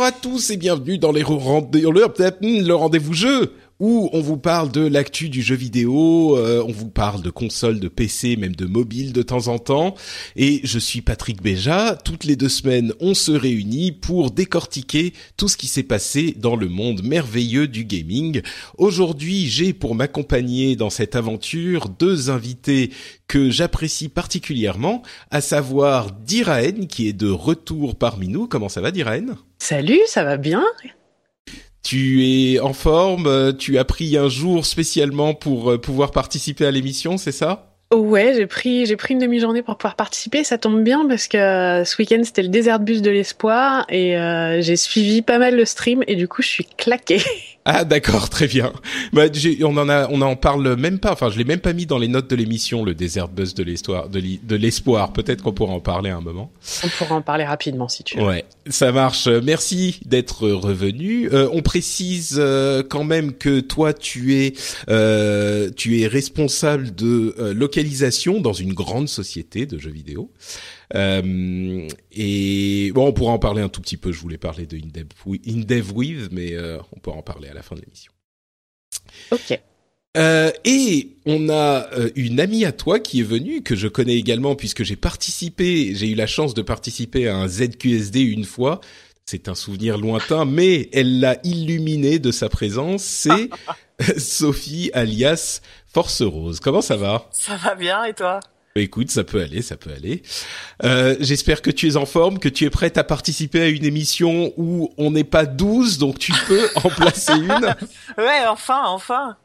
Bonjour à tous et bienvenue dans les rendez- le le rendez-vous jeu où on vous parle de l'actu du jeu vidéo, euh, on vous parle de consoles, de PC, même de mobile de temps en temps. Et je suis Patrick Béja. Toutes les deux semaines, on se réunit pour décortiquer tout ce qui s'est passé dans le monde merveilleux du gaming. Aujourd'hui, j'ai pour m'accompagner dans cette aventure deux invités que j'apprécie particulièrement, à savoir Diraen qui est de retour parmi nous. Comment ça va Diraen? Salut, ça va bien? Tu es en forme, euh, tu as pris un jour spécialement pour euh, pouvoir participer à l'émission, c'est ça? Ouais, j'ai pris j'ai pris une demi-journée pour pouvoir participer. Ça tombe bien parce que euh, ce week-end c'était le désert bus de l'espoir et j'ai suivi pas mal le stream et du coup je suis claquée. Ah d'accord, très bien. Bah, on en a, on en parle même pas. Enfin, je l'ai même pas mis dans les notes de l'émission, le désert buzz de l'espoir, de l'espoir. Peut-être qu'on pourra en parler à un moment. On pourra en parler rapidement si tu veux. Ouais, ça marche. Merci d'être revenu. Euh, on précise euh, quand même que toi, tu es, euh, tu es responsable de euh, localisation dans une grande société de jeux vidéo. Euh, et bon, on pourra en parler un tout petit peu. Je voulais parler de InDev, Wi- InDev With, mais euh, on pourra en parler à la fin de l'émission. Ok. Euh, et on a euh, une amie à toi qui est venue, que je connais également puisque j'ai participé, j'ai eu la chance de participer à un ZQSD une fois. C'est un souvenir lointain, mais elle l'a illuminé de sa présence. C'est Sophie alias Force Rose. Comment ça va? Ça va bien et toi? Écoute, ça peut aller, ça peut aller. Euh, J'espère que tu es en forme, que tu es prête à participer à une émission où on n'est pas 12, donc tu peux en placer une. Ouais, enfin, enfin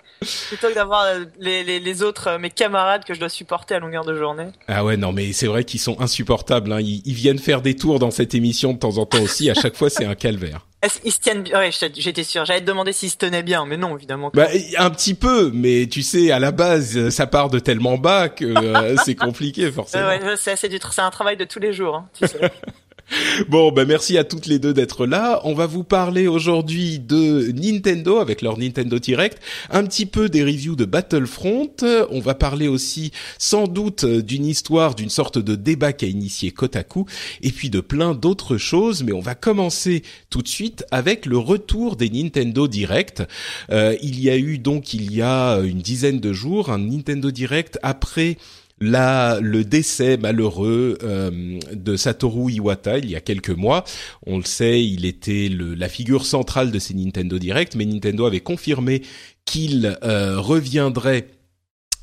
Plutôt que d'avoir euh, les, les, les autres, euh, mes camarades que je dois supporter à longueur de journée. Ah ouais, non, mais c'est vrai qu'ils sont insupportables. Hein. Ils, ils viennent faire des tours dans cette émission de temps en temps aussi. À chaque fois, c'est un calvaire. Qu'ils se tiennent bien Ouais, j'étais sûr. J'allais te demander s'ils se tenaient bien, mais non, évidemment. que Bah, un petit peu, mais tu sais, à la base, ça part de tellement bas que euh, c'est compliqué forcément. ouais, c'est du c'est un travail de tous les jours. Hein, tu sais. Bon, bah merci à toutes les deux d'être là. On va vous parler aujourd'hui de Nintendo avec leur Nintendo Direct, un petit peu des reviews de Battlefront. On va parler aussi sans doute d'une histoire, d'une sorte de débat qu'a initié Kotaku, et puis de plein d'autres choses. Mais on va commencer tout de suite avec le retour des Nintendo Direct. Euh, il y a eu donc il y a une dizaine de jours un Nintendo Direct après la, le décès malheureux euh, de Satoru Iwata il y a quelques mois. On le sait, il était le, la figure centrale de ces Nintendo Direct, mais Nintendo avait confirmé qu'il euh, reviendrait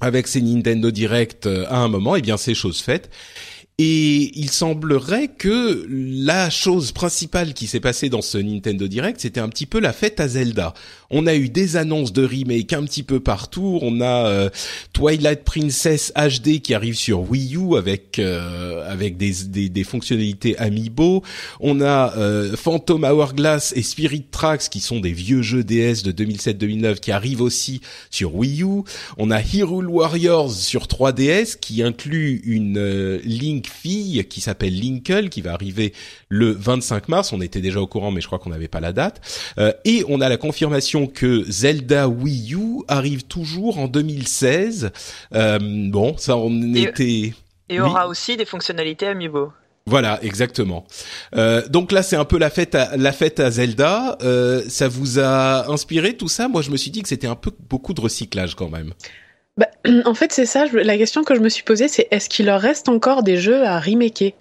avec ces Nintendo Direct euh, à un moment. Et bien, c'est chose faite. Et il semblerait que la chose principale qui s'est passée dans ce Nintendo Direct, c'était un petit peu la fête à Zelda. On a eu des annonces de remake un petit peu partout. On a euh, Twilight Princess HD qui arrive sur Wii U avec euh, avec des, des, fonctionnalités Amiibo. On a euh, Phantom Hourglass et Spirit Tracks qui sont des vieux jeux DS de 2007-2009 qui arrivent aussi sur Wii U. On a Hyrule Warriors sur 3DS qui inclut une euh, Link fille qui s'appelle Linkle qui va arriver le 25 mars. On était déjà au courant mais je crois qu'on n'avait pas la date. Euh, et on a la confirmation que Zelda Wii U arrive toujours en 2016. Euh, bon, ça on Et- était Et Oui. aura aussi des fonctionnalités Amiibo. Voilà, exactement. Euh, donc là, c'est un peu la fête à la fête à Zelda. Euh, ça vous a inspiré tout ça? Moi, je me suis dit que c'était un peu beaucoup de recyclage quand même. Bah, en fait, c'est ça. je- La question que je me suis posée, c'est est-ce qu'il leur reste encore des jeux à remaker?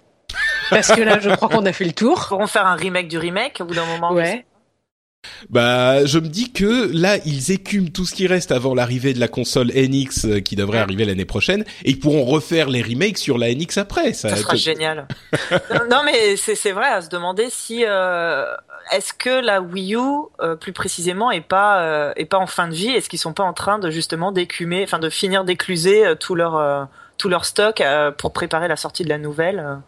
Parce que là, je crois qu'on a fait le Ils tour. pourront faire un remake du remake au bout d'un moment. Ouais. Bah, je me dis que là, ils écument tout ce qui reste avant l'arrivée de la console NX euh, qui devrait arriver l'année prochaine, et ils pourront refaire les remakes sur la NX après. Ça, Ça sera génial. non, mais c'est c'est vrai à se demander si euh, est-ce que la Wii U euh, plus précisément est pas euh, est pas en fin de vie? Est-ce qu'ils sont pas en train de justement d'écumer, enfin de finir d'écluser euh, tout leur euh, tout leur stock euh, pour préparer la sortie de la nouvelle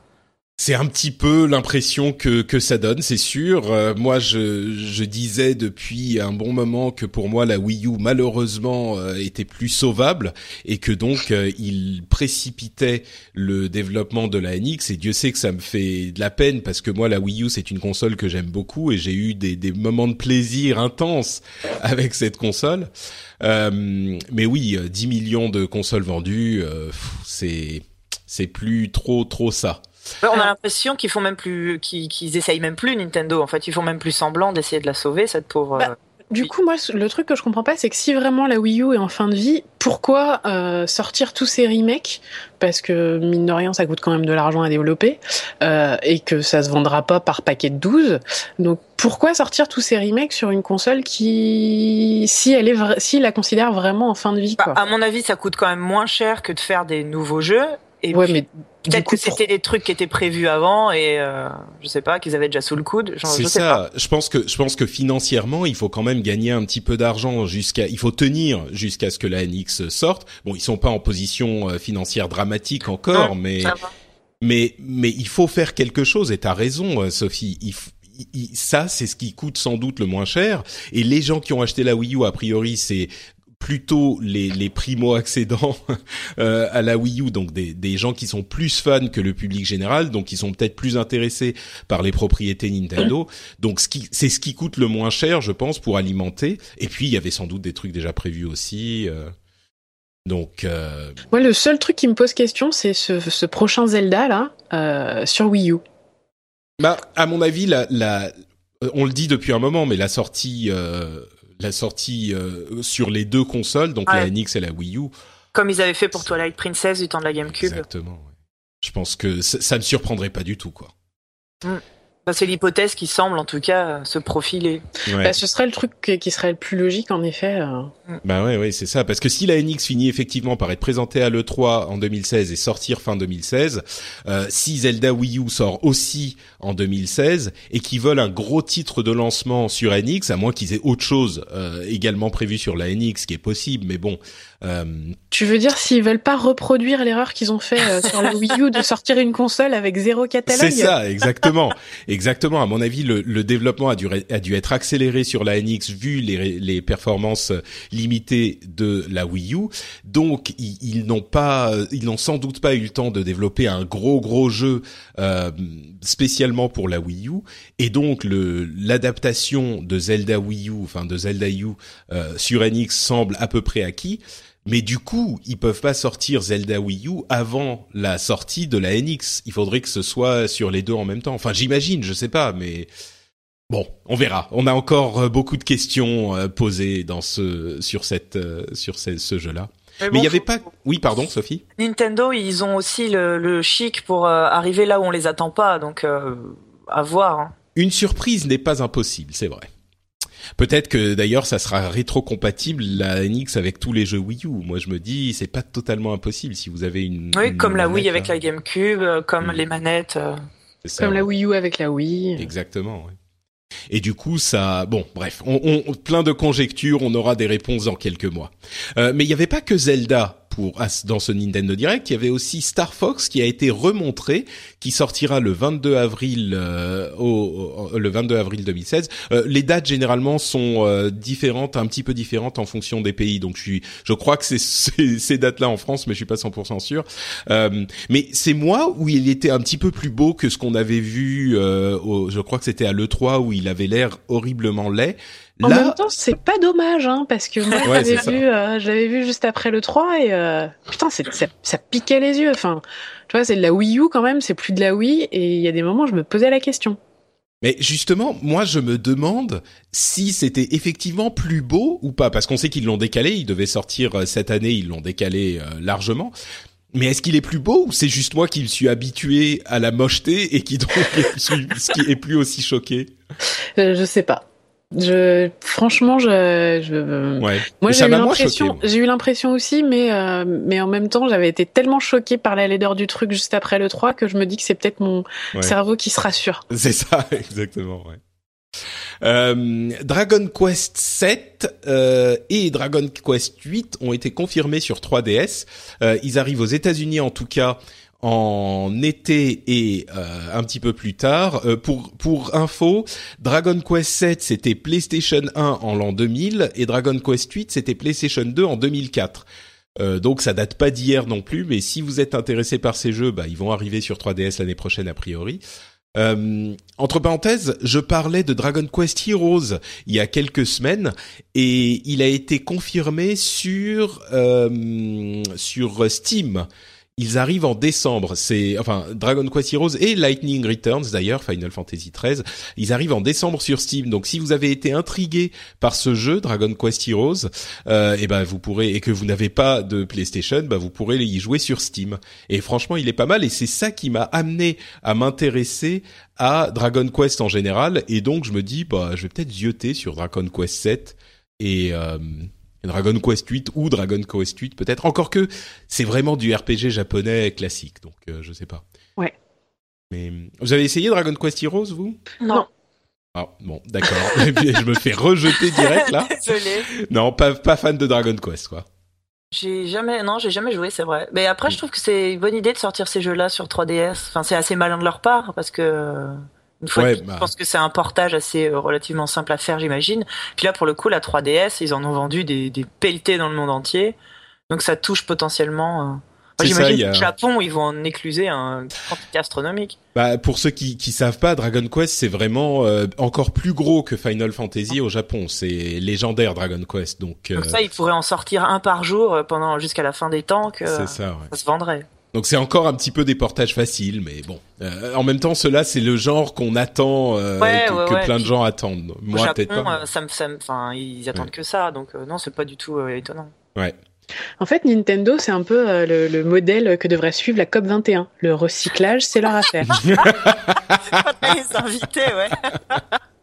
C'est un petit peu l'impression que que ça donne, c'est sûr. Euh, moi, je je disais depuis un bon moment que pour moi la Wii U malheureusement euh, était plus sauvable et que donc euh, il précipitait le développement de la NX. Et Dieu sait que ça me fait de la peine parce que moi la Wii U c'est une console que j'aime beaucoup et j'ai eu des des moments de plaisir intenses avec cette console. Euh, mais oui, euh, 10 millions de consoles vendues, euh, c'est c'est plus trop trop ça. On a l'impression qu'ils font même plus, qu'ils qu'ils essayent même plus Nintendo. En fait, ils font même plus semblant d'essayer de la sauver cette pauvre. Bah, euh, Du coup, moi, le truc que je comprends pas, c'est que si vraiment la Wii U est en fin de vie, pourquoi euh, sortir tous ces remakes? Parce que mine de rien, ça coûte quand même de l'argent à développer euh, et que ça se vendra pas par paquet de 12. Donc pourquoi sortir tous ces remakes sur une console qui, si elle est, vra- si la considère vraiment en fin de vie, bah, quoi? à mon avis, ça coûte quand même moins cher que de faire des nouveaux jeux. Et Ouais, puis, mais peut-être que c'était des trucs qui étaient prévus avant et euh, je sais pas qu'ils avaient déjà sous le coude. C'est pas. ça. Je pense que je pense que financièrement, il faut quand même gagner un petit peu d'argent jusqu'à. Il faut tenir jusqu'à ce que la NX sorte. Bon, ils sont pas en position euh, financière dramatique encore, Non, mais mais mais il faut faire quelque chose. Et t'as raison, euh, Sophie. Il ça, c'est ce qui coûte sans doute le moins cher. Et les gens qui ont acheté la Wii U, a priori, c'est plutôt les, les primo-accédants euh, à la Wii U, donc des, des gens qui sont plus fans que le public général, donc qui sont peut-être plus intéressés par les propriétés Nintendo. Donc ce qui, c'est ce qui coûte le moins cher, je pense, pour alimenter. Et puis il y avait sans doute des trucs déjà prévus aussi. euh. donc euh, Moi, le seul truc qui me pose question, c'est ce, ce prochain Zelda là euh, sur Wii U. Bah, à mon avis, la, la, on le dit depuis un moment, mais la sortie, euh, la sortie euh, sur les deux consoles, donc la. NX et la Wii U, Comme ils avaient fait pour Twilight Princess du temps de la GameCube. exactement. ouais. Je pense que ça, ça ne surprendrait pas du tout, quoi. Bah, c'est l'hypothèse qui semble en tout cas se profiler. Ouais. Bah, ce serait le truc qui serait le plus logique en effet. euh. Bah ouais, ouais, c'est ça. Parce que si la NX finit effectivement par être présentée à l'E3 en 2016 et sortir fin 2016, euh, si Zelda Wii U sort aussi en 2016 et qu'ils veulent un gros titre de lancement sur NX, à moins qu'ils aient autre chose euh, également prévu sur la NX, qui est possible, mais bon. Euh, Tu veux dire s'ils veulent pas reproduire l'erreur qu'ils ont fait euh, sur la Wii U de sortir une console avec zéro catalogue C'est ça, exactement, exactement. À mon avis, le, le développement a dû, a dû être accéléré sur la NX vu les, les performances limitées de la Wii U. Donc, ils, ils n'ont pas, ils n'ont sans doute pas eu le temps de développer un gros gros jeu euh, spécialement pour la Wii U. Et donc, le l'adaptation de Zelda Wii U, enfin de Zelda U euh, sur NX semble à peu près acquis. Mais du coup, ils peuvent pas sortir Zelda Wii U avant la sortie de la NX. Il faudrait que ce soit sur les deux en même temps. Enfin, j'imagine, je sais pas, mais bon, on verra. On a encore euh, beaucoup de questions euh, posées dans ce sur cette euh, sur ce, ce jeu-là. Mais bon, il y avait pas. Oui, pardon, Sophie. Nintendo, ils ont aussi le, le chic pour euh, arriver là où on les attend pas, donc à voir. hein. Une surprise n'est pas impossible, c'est vrai. Peut-être que d'ailleurs ça sera rétro-compatible la NX avec tous les jeux Wii U. Moi je me dis c'est pas totalement impossible si vous avez une. Oui, une comme la Wii avec la GameCube, euh, comme Mm. les manettes. euh. C'est ça, Comme ouais. la Wii U avec la Wii. Exactement. ouais. Et du coup, ça, bon, bref, on, on- plein de conjectures, on aura des réponses dans quelques mois. Euh, mais il n'y avait pas que Zelda pour dans ce Nintendo Direct, il y avait aussi Star Fox qui a été remontré, qui sortira le 22 avril euh, au, le 22 avril 2016. Euh, les dates généralement sont euh, différentes, un petit peu différentes en fonction des pays. Donc je suis, je crois que c'est ces, dates-là en France, mais je suis pas 100% sûr. Euh, mais c'est moi où il était un petit peu plus beau que ce qu'on avait vu. Euh, au, je crois que c'était à l'E3 où il avait l'air horriblement laid. En Là, même temps, c'est pas dommage, hein, parce que moi, Ouais, je l'avais c'est ça. vu, euh, je l'avais vu juste après le 3 et euh, putain, c'est, ça, ça piquait les yeux. Enfin, tu vois, c'est de la Wii U quand même, c'est plus de la Wii et il y a des moments, je me posais la question. Mais justement, moi, je me demande si c'était effectivement plus beau ou pas, parce qu'on sait qu'ils l'ont décalé. Il devait sortir euh, cette année, ils l'ont décalé euh, largement. Mais est-ce qu'il est plus beau ou c'est juste moi qui me suis habitué à la mocheté et qui donc est, qui est plus aussi choqué? Euh, Je sais pas. Je, franchement, je, je... Ouais. moi j'ai eu l'impression, choqué, j'ai eu l'impression aussi, mais euh, mais en même temps, j'avais été tellement choquée par la laideur du truc juste après le 3 que je me dis que c'est peut-être mon Ouais. cerveau qui se rassure. C'est ça, exactement. Ouais. Euh, Dragon Quest 7 euh, et Dragon Quest 8 ont été confirmés sur 3DS. Euh, ils arrivent aux États-Unis en tout cas en été et euh, un petit peu plus tard. Euh, pour pour info, Dragon Quest 7 c'était PlayStation 1 en l'an 2000 et Dragon Quest 8 c'était PlayStation 2 en 2004. Euh, donc ça date pas d'hier non plus, mais si vous êtes intéressé par ces jeux, bah, ils vont arriver sur 3DS l'année prochaine a priori. Entre parenthèses, je parlais de Dragon Quest Heroes il y a quelques semaines et il a été confirmé sur sur Steam. Ils arrivent en décembre. C'est enfin Dragon Quest Heroes et Lightning Returns d'ailleurs Final Fantasy XIII. Ils arrivent en décembre sur Steam. Donc si vous avez été intrigué par ce jeu Dragon Quest Heroes, euh, et ben vous pourrez et que vous n'avez pas de PlayStation, bah vous pourrez y jouer sur Steam. Et franchement, il est pas mal et c'est ça qui m'a amené à m'intéresser à Dragon Quest en général et donc je me dis bah je vais peut-être zioter sur Dragon Quest 7 et euh, Dragon Quest 8 ou Dragon Quest 8 peut-être encore que c'est vraiment du RPG japonais classique donc euh, je sais pas. Ouais. Mais vous avez essayé Dragon Quest Heroes vous? Non. Ah bon, d'accord. Je me fais rejeter direct là. Désolé. Non, pas pas fan de Dragon Quest quoi. J'ai jamais, non, j'ai jamais joué, c'est vrai. Mais après, je trouve que c'est une bonne idée de sortir ces jeux-là sur 3DS. Enfin, c'est assez malin de leur part parce que une fois, Ouais, de plus, bah. je pense que c'est un portage assez euh, relativement simple à faire, j'imagine. Puis là, pour le coup, la 3DS, ils en ont vendu des, des pelletés dans le monde entier. Donc ça touche potentiellement. euh, Moi, j'imagine a- que le Japon, ils vont en écluser un quantité astronomique. Bah, pour ceux qui qui savent pas, Dragon Quest c'est vraiment euh, encore plus gros que Final Fantasy au Japon. C'est légendaire Dragon Quest, donc euh, Donc ça, ils pourraient en sortir un par jour pendant jusqu'à la fin des temps que c'est ça. Ouais. ça se vendrait. Donc c'est encore un petit peu des portages faciles, mais bon. Euh, en même temps, cela c'est le genre qu'on attend, euh, Ouais, que, ouais, que ouais. plein de gens attendent. Au Moi peut-être pas. euh, ça me, ça me- enfin, ils attendent Ouais. que ça, donc euh, non, c'est pas du tout euh, étonnant. Ouais. En fait, Nintendo, c'est un peu euh, le, le modèle que devrait suivre la COP 21. Le recyclage, c'est leur affaire. les invités, ouais.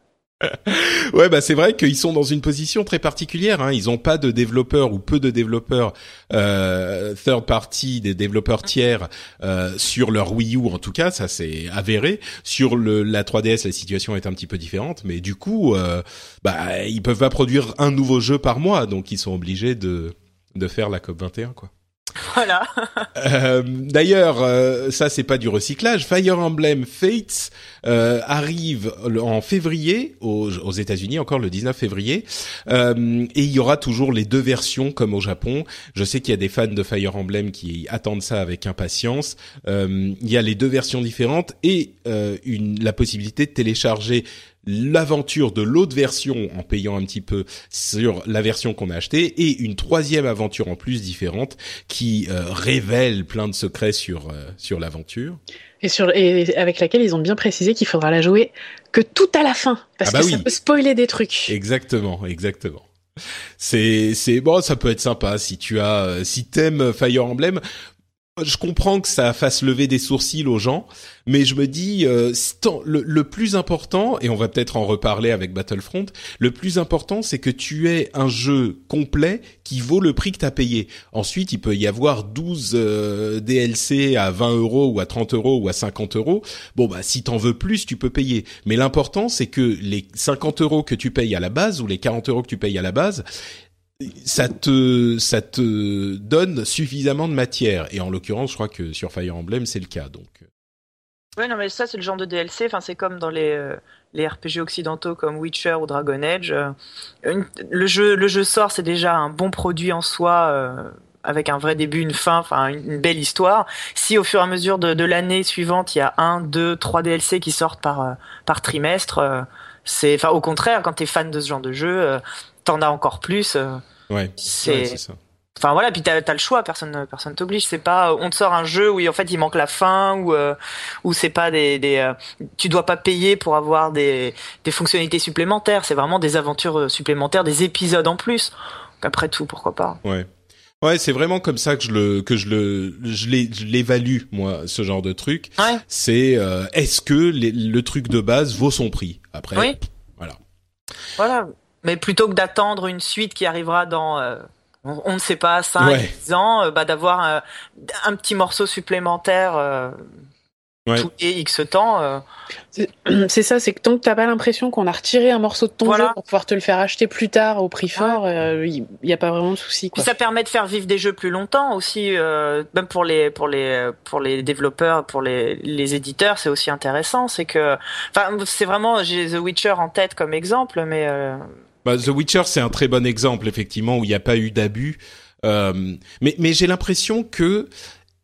Ouais, bah c'est vrai qu'ils sont dans une position très particulière. Hein. Ils ont pas de développeurs ou peu de développeurs euh, third party, des développeurs tiers euh, sur leur Wii U en tout cas, ça c'est avéré. Sur le, la 3DS, la situation est un petit peu différente, mais du coup, euh, bah ils peuvent pas produire un nouveau jeu par mois, donc ils sont obligés de de faire la COP 21 quoi. Voilà. Euh, D'ailleurs, euh, ça c'est pas du recyclage. Fire Emblem Fates euh, arrive en février aux, aux États-Unis, encore le 19 février, Euh, et il y aura toujours les deux versions comme au Japon. Je sais qu'il y a des fans de Fire Emblem qui attendent ça avec impatience. Euh, il y a les deux versions différentes et euh, une, la possibilité de télécharger l'aventure de l'autre version en payant un petit peu sur la version qu'on a achetée et une troisième aventure en plus différente qui euh, révèle plein de secrets sur euh, sur l'aventure. Et, sur, et avec laquelle ils ont bien précisé qu'il faudra la jouer que tout à la fin. Parce Ah bah que oui. ça peut spoiler des trucs. Exactement, exactement. C'est c'est bon, ça peut être sympa si tu as euh, si t'aimes Fire Emblem. Je comprends que ça fasse lever des sourcils aux gens, mais je me dis euh, le plus important et on va peut-être en reparler avec Battlefront. Le plus important, c'est que tu aies un jeu complet qui vaut le prix que t'as payé. Ensuite, il peut y avoir 12 euh, DLC à 20 euros ou à 30 euros ou à 50 euros. Bon bah si t'en veux plus, tu peux payer. Mais l'important, c'est que les 50 euros que tu payes à la base ou les 40 euros que tu payes à la base, ça te ça te donne suffisamment de matière. Et en l'occurrence, je crois que sur Fire Emblem, c'est le cas. Donc Ouais, non, mais ça, c'est le genre de DLC. Enfin, c'est comme dans les, euh, les RPG occidentaux comme Witcher ou Dragon Age. euh, le jeu, le jeu sort, c'est déjà un bon produit en soi. euh, avec un vrai début, une fin, enfin une, belle histoire. Si au fur et à mesure de, de l'année suivante, il y a un, deux, trois DLC qui sortent par par trimestre, c'est, enfin au contraire, quand t'es fan de ce genre de jeu, t'en as encore plus. Euh, ouais, C'est- ouais, ça. Enfin voilà, puis t'as as le choix, personne personne t'oblige. C'est pas on te sort un jeu où en fait il manque la fin ou euh, ou c'est pas des, des euh, tu dois pas payer pour avoir des des fonctionnalités supplémentaires. C'est vraiment des aventures euh, supplémentaires, des épisodes en plus. Donc après tout, pourquoi pas? Ouais. Ouais, c'est vraiment comme ça que je le que je le je l'évalue moi ce genre de truc. Ouais. C'est euh, est-ce que le truc de base vaut son prix? Après, oui. voilà. Voilà. Mais plutôt que d'attendre une suite qui arrivera dans on, ne sait pas, 5, 10 ans, euh, bah, d'avoir euh, un, petit morceau supplémentaire euh, tous les X temps. C'est ça, c'est que tant que t'as pas l'impression qu'on a retiré un morceau de ton jeu pour pouvoir te le faire acheter plus tard au prix fort, il n'y a pas vraiment de souci. ça permet de faire vivre des jeux plus longtemps aussi, même pour les pour les pour les développeurs, pour les, les éditeurs, c'est aussi intéressant. C'est que, enfin, c'est vraiment j'ai The Witcher en tête comme exemple, mais bah, The Witcher, c'est un très bon exemple, effectivement, où il n'y a pas eu d'abus. Euh, mais mais j'ai l'impression que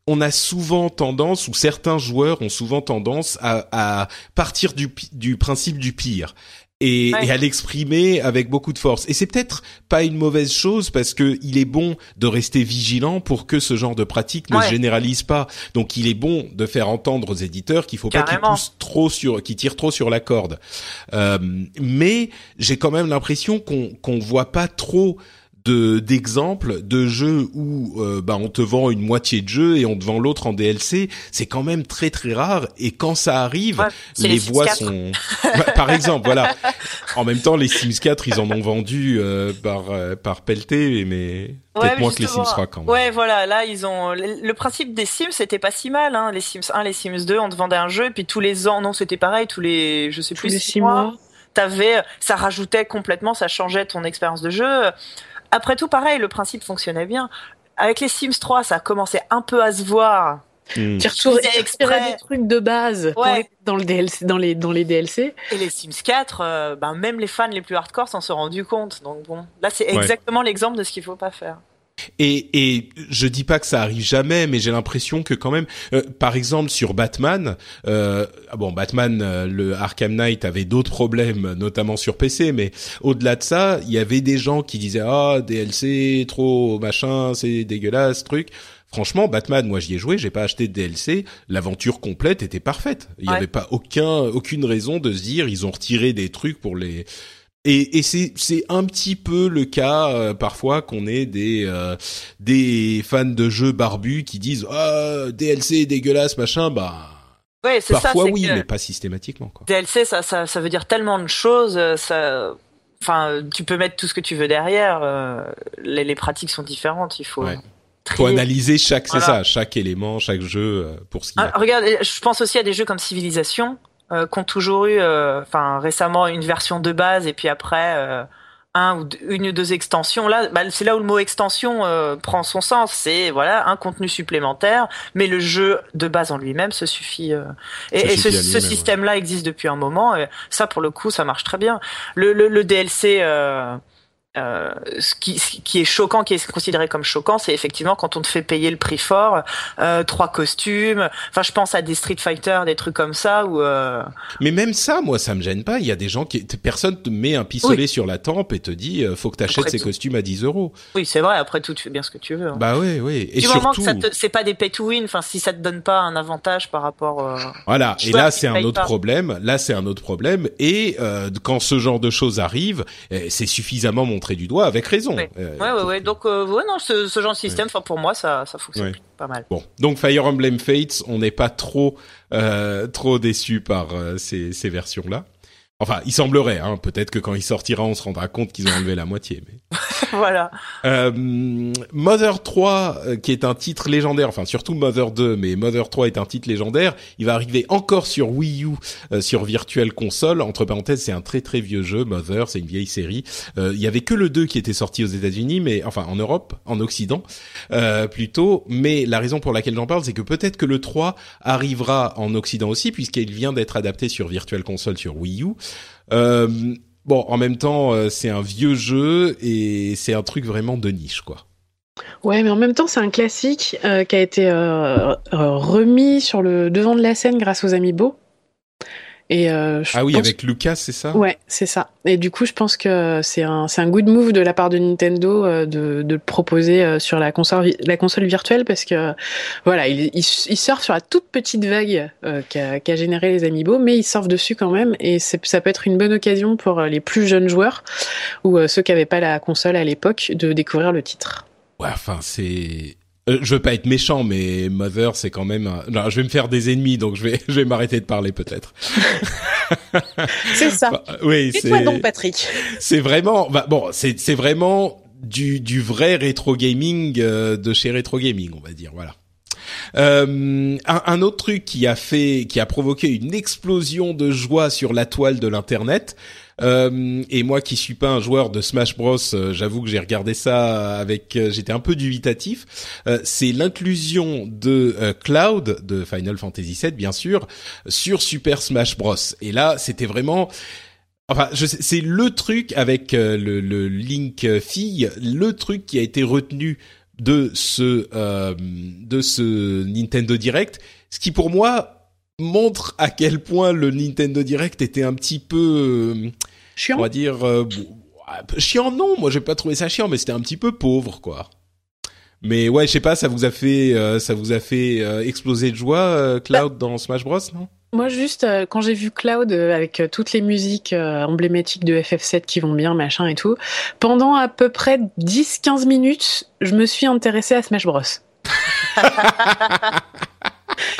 on a souvent tendance, ou certains joueurs ont souvent tendance à, à partir du, du principe du pire et, et, à l'exprimer avec beaucoup de force. Et c'est peut-être pas une mauvaise chose parce que il est bon de rester vigilant pour que ce genre de pratique ne se généralise pas. Donc il est bon de faire entendre aux éditeurs qu'il faut pas qu'ils poussent trop sur, qu'ils tirent trop sur la corde. Euh, mais j'ai quand même l'impression qu'on qu'on voit pas trop de d'exemples de jeux où euh, bah on te vend une moitié de jeu et on te vend l'autre en DLC, c'est quand même très très rare. Et quand ça arrive, les, voix sont par exemple, voilà. En même temps, les Sims 4, ils en ont vendu euh, par euh, par pelleté mais peut-être moins que les Sims 3 quand même. Ouais, voilà, là ils ont le principe des Sims, c'était pas si mal hein. Les Sims 1, les Sims 2, on te vendait un jeu et puis tous les ans, non, c'était pareil, tous les je sais plus les six mois, mois. t'avais ça rajoutait complètement, ça changeait ton expérience de jeu après tout, pareil, le principe fonctionnait bien. Avec les Sims 3, ça a commencé un peu à se voir. Mmh. Tu retrouves exprès des trucs de base dans le DLC, dans les dans les DLC. Et les Sims 4, euh, ben même les fans les plus hardcore s'en sont rendus compte. Donc bon, là c'est exactement l'exemple de ce qu'il faut pas faire. Et, et je dis pas que ça arrive jamais, mais j'ai l'impression que quand même, euh, par exemple sur Batman, euh, ah bon Batman, euh, le Arkham Knight avait d'autres problèmes, notamment sur PC, mais au-delà de ça, il y avait des gens qui disaient ah DLC trop machin, c'est dégueulasse truc. Franchement, Batman, moi j'y ai joué, j'ai pas acheté de DLC, l'aventure complète était parfaite. Il n'y avait pas aucun aucune raison de se dire ils ont retiré des trucs pour les et, et c'est un petit peu le cas euh, parfois qu'on ait des euh, des fans de jeux barbus qui disent ah DLC dégueulasse machin bah ouais, parfois ça, oui mais pas systématiquement quoi. DLC ça, ça ça veut dire tellement de choses ça enfin tu peux mettre tout ce que tu veux derrière euh, les, les, pratiques sont différentes il faut ouais. faut analyser chaque c'est ça chaque élément chaque jeu pour ce qui ah, regarde je pense aussi à des jeux comme Civilization euh, qui ont toujours eu, euh, enfin récemment une version de base et puis après euh, un ou une ou deux extensions. Là, bah, c'est là où le mot extension euh, prend son sens. C'est voilà un contenu supplémentaire, mais le jeu de base en lui-même se suffit. Euh, et, et ce, ce système-là existe depuis un moment. Et ça, pour le coup, ça marche très bien. Le, le, le DLC. Euh, euh, ce, qui, ce, qui, est choquant, qui est considéré comme choquant, c'est effectivement quand on te fait payer le prix fort, euh, trois costumes. Enfin, je pense à des Street Fighter, des trucs comme ça. Euh... Mais même ça, moi, ça me gêne pas. Il y a des gens qui, personne te met un pistolet oui. sur la tempe et te dit, faut que t'achètes ces costumes à 10 euros. Oui, c'est vrai. Après tout, tu fais bien ce que tu veux. Hein. Bah oui, oui. Et du surtout... moment que ça te, c'est pas des pay to win. Enfin, si ça te donne pas un avantage par rapport. Voilà. Et là, c'est un autre pas. problème. Là, c'est un autre problème. Et quand ce genre de choses arrive, eh, c'est suffisamment montré du doigt avec raison. Ouais, euh, ouais, ouais, ouais, Donc, euh, ouais, non, ce, ce genre de système, enfin, pour moi, ça, ça fonctionne pas mal. Bon, donc Fire Emblem Fates, on n'est pas trop, euh, trop déçu par euh, ces, ces versions-là. Enfin, il semblerait. Hein, Peut-être que quand il sortira, on se rendra compte qu'ils ont enlevé la moitié. Mais voilà. Euh, Mother 3, euh, qui est un titre légendaire. Enfin, surtout Mother 2, mais Mother 3 est un titre légendaire. Il va arriver encore sur Wii U, euh, sur Virtual Console. Entre parenthèses, c'est un très très vieux jeu. Mother, c'est une vieille série. Euh, il y avait que le 2 qui était sorti aux États-Unis, mais enfin en Europe, en Occident euh, plutôt. Mais la raison pour laquelle j'en parle, c'est que peut-être que le 3 arrivera en Occident aussi, puisqu'il vient d'être adapté sur Virtual Console sur Wii U. Euh, bon, en même temps, euh, c'est un vieux jeu et c'est un truc vraiment de niche, quoi. Ouais, mais en même temps, c'est un classique euh, qui a été remis sur le devant de la scène grâce aux Amiibo. Et euh, ah oui, avec Lucas, c'est ça? Ouais, c'est ça. Et du coup, je pense que c'est un c'est un good move de la part de Nintendo euh, de de le proposer euh, sur la console la console virtuelle parce que voilà, il, il, surfe sur la toute petite vague euh, qu'a qu généré les Amiibo, mais ils surfent dessus quand même et ça peut être une bonne occasion pour les plus jeunes joueurs ou ceux qui n'avaient pas la console à l'époque de découvrir le titre. Ouais, enfin c'est euh, je veux pas être méchant, mais Mother, c'est quand même. Non, je vais me faire des ennemis, donc je vais, je vais m'arrêter de parler peut-être. c'est ça. Bah, oui, c'est. toi donc, Patrick? C'est vraiment. Bah, bon, c'est c'est vraiment du du vrai rétro gaming euh, de chez rétro gaming, on va dire. Voilà. Euh, un, un, autre truc qui a fait, qui a provoqué une explosion de joie sur la toile de l'internet, euh, et moi qui suis pas un joueur de Smash Bros, euh, j'avoue que j'ai regardé ça avec, euh, j'étais un peu dubitatif. c'est l'inclusion de Cloud de Final Fantasy VII, bien sûr, sur Super Smash Bros. Et là, c'était vraiment Enfin, c'est le truc avec le, le, Link fille, le truc qui a été retenu de ce de ce Nintendo Direct, ce qui pour moi montre à quel point le Nintendo Direct était un petit peu euh, chiant. On va dire euh, chiant non, moi j'ai pas trouvé ça chiant mais c'était un petit peu pauvre quoi. Mais ouais, je sais pas, ça vous a fait euh, ça vous a fait exploser de joie Cloud bah. dans Smash Bros, non? moi, juste quand j'ai vu Cloud avec toutes les musiques emblématiques de FF7 qui vont bien, machin et tout, pendant à peu près 10-15 minutes, je me suis intéressé à Smash Bros.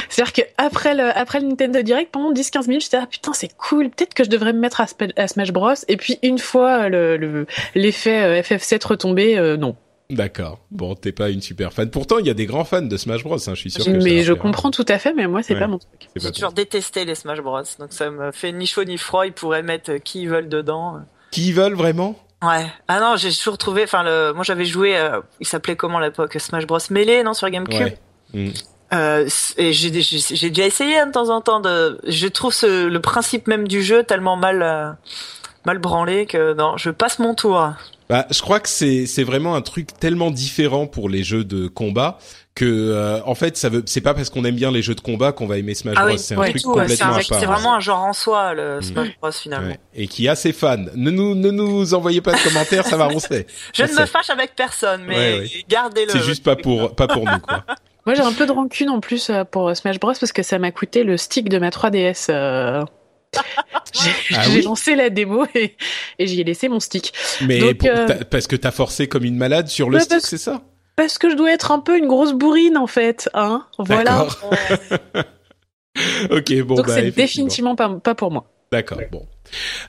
C'est-à-dire qu'après le, après le Nintendo Direct, pendant 10-15 minutes, j'étais ah putain, c'est cool, peut-être que je devrais me mettre à, Smash Bros. Et puis une fois l'effet le, FF7 retombé, euh, non. D'accord. Bon, t'es pas une super fan. Pourtant, il y a des grands fans de Smash Bros. Hein, je suis sûr. Que mais je comprends tout à fait, mais moi, c'est pas mon truc. J'ai toujours détesté les Smash Bros. Donc ça me fait ni chaud ni froid. Ils pourraient mettre qui ils veulent dedans. Qui ils veulent vraiment? Ouais. Ah non, j'ai toujours trouvé. Enfin, le... moi j'avais joué. Euh, il s'appelait comment à l'époque Smash Bros. Melee, non, sur GameCube? Ouais. Mm. Euh, et j'ai déjà essayé hein, de temps en temps de. Je trouve ce, le principe même du jeu tellement mal euh, mal branlé que non, je passe mon tour. Bah, je crois que c'est c'est vraiment un truc tellement différent pour les jeux de combat que euh, en fait ça veut c'est pas parce qu'on aime bien les jeux de combat qu'on va aimer Smash ah Bros. c'est un truc complètement à C'est vraiment un genre en soi le mm. Smash Bros finalement. Et qui a ses fans. Ne nous ne nous envoyez pas de commentaires, ça va roncer. Je ne me fâche avec personne, mais gardez-le. C'est juste pas pour pas pour nous quoi. Moi, j'ai un peu de rancune en plus euh, pour Smash Bros parce que ça m'a coûté le stick de ma 3DS. Euh. Ah j'ai lancé la démo et, j'y ai laissé mon stick. Mais euh, parce que t'as forcé comme une malade sur le stick, c'est ça? Parce que je dois être un peu une grosse bourrine en fait, hein. Voilà. ok, bon. Donc bah, c'est définitivement pas, pas pour moi. D'accord, bon.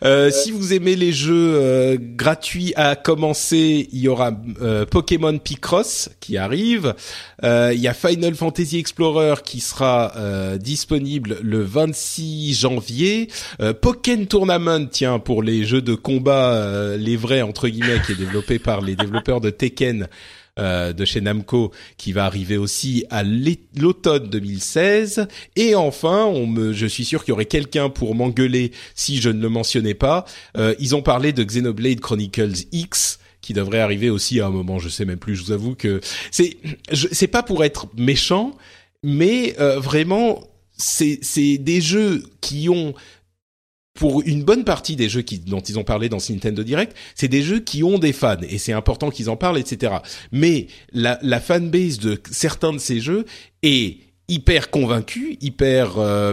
Euh, si vous aimez les jeux euh, gratuits à commencer, il y aura euh, Pokémon Picross qui arrive. il y a Final Fantasy Explorer qui sera disponible le 26 janvier. Pokémon Tournament, tiens, pour les jeux de combat, les vrais entre guillemets, qui est développé par les développeurs de Tekken. Euh, de chez Namco qui va arriver aussi à l'automne 2016. Et enfin, on me, je suis sûr qu'il y aurait quelqu'un pour m'engueuler si je ne le mentionnais pas. Euh, ils ont parlé de Xenoblade Chronicles X qui devrait arriver aussi à un moment, je sais même plus. Je vous avoue que c'est c'est pas pour être méchant, mais euh, vraiment c'est c'est des jeux qui ont pour une bonne partie des jeux qui, dont ils ont parlé dans ce Nintendo Direct, c'est des jeux qui ont des fans et c'est important qu'ils en parlent, etc. Mais la, la fanbase de certains de ces jeux est hyper convaincue, hyper euh,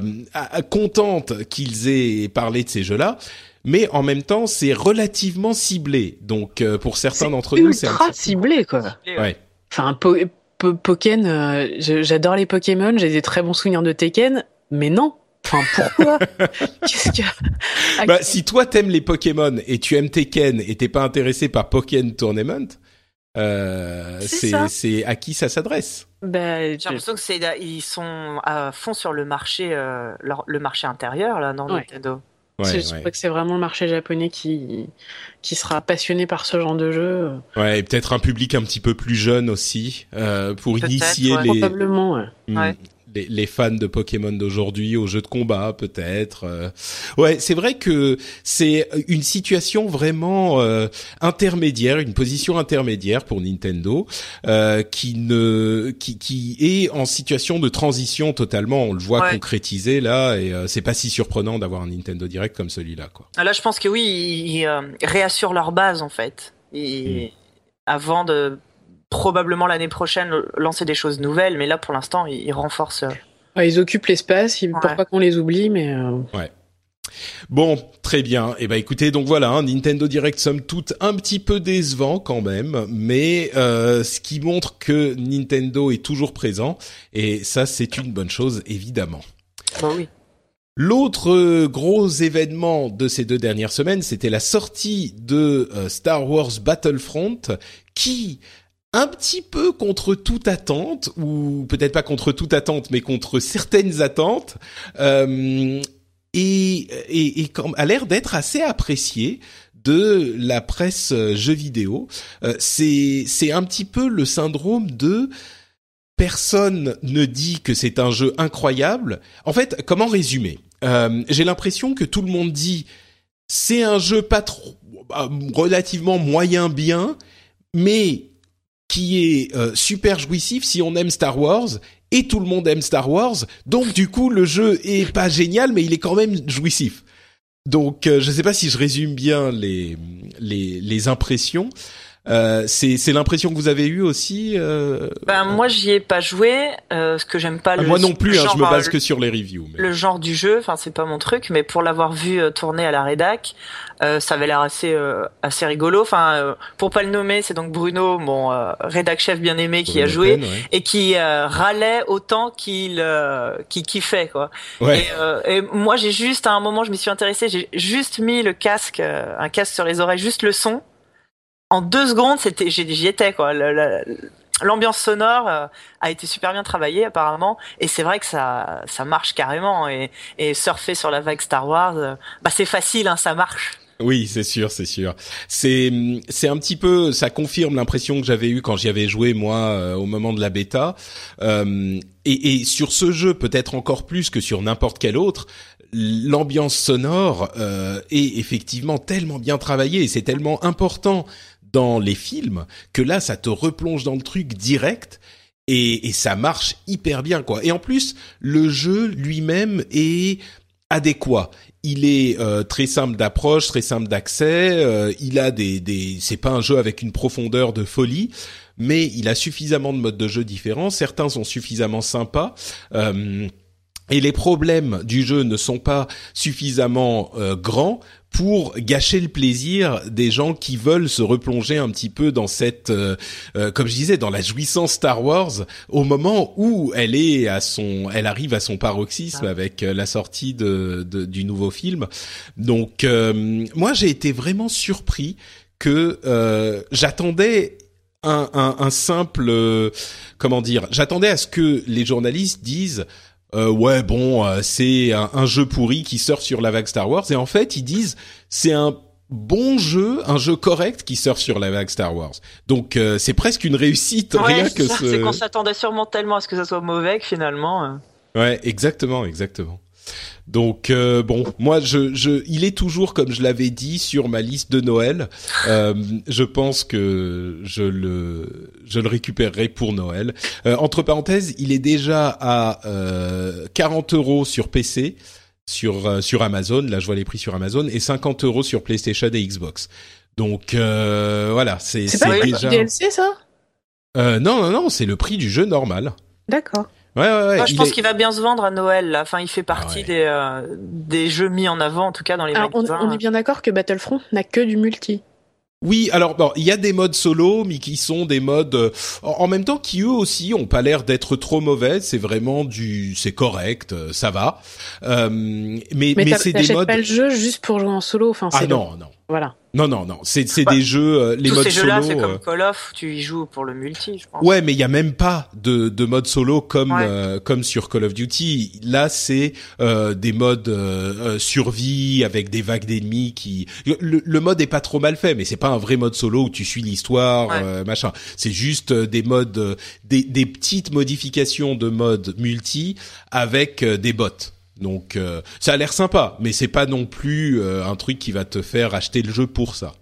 contente qu'ils aient parlé de ces jeux-là. Mais en même temps, c'est relativement ciblé. Donc, euh, pour certains d'entre nous, c'est ultra ciblé, quoi. Ouais. Enfin, po Pokémon, euh, j'adore les Pokémon, j'ai des très bons souvenirs de Tekken, mais non, Enfin, pourquoi? Qu'est-ce que bah, si toi t'aimes les Pokémon et tu aimes Tekken et t'es pas intéressé par Pokémon Tournament, euh, c'est à qui ça s'adresse? Bah, J'ai l'impression que c'est ils sont à fond sur le marché euh, le marché intérieur là dans Nintendo. Ouais, je crois que c'est vraiment le marché japonais qui qui sera passionné par ce genre de jeu. Ouais, et peut-être un public un petit peu plus jeune aussi euh, pour initier les probablement. Hmm les, les, fans de Pokémon d'aujourd'hui aux jeux de combat peut-être. Euh. Ouais, c'est vrai que c'est une situation vraiment euh, intermédiaire, une position intermédiaire pour Nintendo euh, qui ne qui, qui est en situation de transition totalement. On le voit concrétisé là et c'est pas si surprenant d'avoir un Nintendo Direct comme celui-là quoi. Ah, là, je pense que oui, ils, réassurent leur base en fait. Et... Hmm. Avant de probablement l'année prochaine lancer des choses nouvelles, mais là pour l'instant ils, renforcent. Euh, ils occupent l'espace, il faut pas qu'on les oublie, mais. Euh, ouais. Bon, très bien. Et eh ben écoutez, donc voilà, hein, Nintendo Direct somme toute un petit peu décevant quand même, mais euh, ce qui montre que Nintendo est toujours présent et ça c'est une bonne chose évidemment. Bah oui. L'autre gros événement de ces deux dernières semaines, c'était la sortie de Star Wars Battlefront qui un petit peu contre toute attente, ou peut-être pas contre toute attente, mais contre certaines attentes, euh, et, et, et a l'air d'être assez apprécié de la presse euh, jeux vidéo. Euh, c'est un petit peu le syndrome de personne ne dit que c'est un jeu incroyable. En fait, comment résumer? J'ai l'impression que tout le monde dit c'est un jeu pas trop bah, relativement moyen bien, mais qui est euh, super jouissif si on aime Star Wars et tout le monde aime Star Wars. Donc du coup, le jeu est pas génial, mais il est quand même jouissif. Donc euh, je ne sais pas si je résume bien les les, les impressions. Euh, c'est l'impression que vous avez eue aussi. Euh... Ben moi j'y ai pas joué, euh, ce que j'aime pas. Ah, le, moi non plus, hein, je me base que sur les reviews. Le genre du jeu, enfin c'est pas mon truc, mais pour l'avoir vu tourner à la rédac, euh, ça avait l'air assez euh, assez rigolo. Enfin, euh, pour pas le nommer, c'est donc Bruno, mon rédac chef bien aimé, qui a joué et qui râlait autant qu'il qu'il kiffait quoi. Ouais. Et, et, moi, j'ai juste à un moment, je m'y suis intéressé, j'ai juste mis le casque, un casque sur les oreilles, juste le son. En deux secondes, c'était j'y étais quoi. L'ambiance sonore a été super bien travaillée apparemment et c'est vrai que ça ça marche carrément et, surfer sur la vague Star Wars bah c'est facile hein, ça marche oui, c'est sûr, c'est sûr. C'est c'est un petit peu, ça confirme l'impression que j'avais eue quand j'y avais joué moi euh, au moment de la bêta. Euh, et, sur ce jeu, peut-être encore plus que sur n'importe quel autre, l'ambiance sonore euh, est effectivement tellement bien travaillée et c'est tellement important dans les films que là, ça te replonge dans le truc direct. Et, ça marche hyper bien quoi. Et en plus, le jeu lui-même est adéquat il est euh, très simple d'approche, très simple d'accès. Euh, il a des, des c'est pas un jeu avec une profondeur de folie, mais il a suffisamment de modes de jeu différents. Certains sont suffisamment sympas. Euh, et les problèmes du jeu ne sont pas suffisamment grands pour gâcher le plaisir des gens qui veulent se replonger un petit peu dans cette, euh, euh, comme je disais, dans la jouissance Star Wars au moment où elle est à son, elle arrive à son paroxysme ah. avec euh, la sortie de, du nouveau film. Donc moi j'ai été vraiment surpris que j'attendais un, un, un, simple, comment dire, j'attendais à ce que les journalistes disent euh, ouais bon euh, c'est un, jeu pourri qui sort sur la vague Star Wars et en fait ils disent c'est un bon jeu, un jeu correct qui sort sur la vague Star Wars. Donc euh, c'est presque une réussite rien que ce. C'est qu'on s'attendait sûrement tellement à ce que ça soit mauvais que finalement. Ouais exactement exactement. Donc euh, bon, moi je, je, il est toujours comme je l'avais dit sur ma liste de Noël. Euh, je pense que je le, je le récupérerai pour Noël. Euh, entre parenthèses, il est déjà à 40 euros sur PC, sur sur Amazon. Là, je vois les prix sur Amazon et 50 euros sur PlayStation et Xbox. Donc voilà, c'est c'est déjà. DLC ça? Non non non, c'est le prix du jeu normal. D'accord. Ouais, ouais, ouais. je pense qu'il va bien se vendre à Noël. Là. Enfin, il fait partie ah des euh, des jeux mis en avant, en tout cas dans les magasins. On, est bien d'accord que Battlefront n'a que du multi. Oui, alors bon, il y a des modes solo, mais qui sont des modes euh, en même temps qui eux aussi ont pas l'air d'être trop mauvais. C'est vraiment du, c'est correct, euh, ça va. mais mais, mais c'est des modes. pas le jeu juste pour jouer en solo. Enfin, ah non, non, Voilà. Non, non, non. C'est c'est des jeux, euh, les Tous modes ces jeux-là, solo. c'est euh, comme Call of, tu y joues pour le multi, je pense. Ouais, mais il y a même pas de, de mode solo comme Ouais. euh, comme sur Call of Duty. Là, c'est euh, des modes euh, euh, survie avec des vagues d'ennemis qui. Le, le mode est pas trop mal fait, mais c'est pas un vrai mode solo où tu suis l'histoire, Ouais. euh, machin. C'est juste euh, des modes, euh, des, des petites modifications de mode multi avec euh, des bots. Donc euh, ça a l'air sympa, mais c'est pas non plus euh, un truc qui va te faire acheter le jeu pour ça.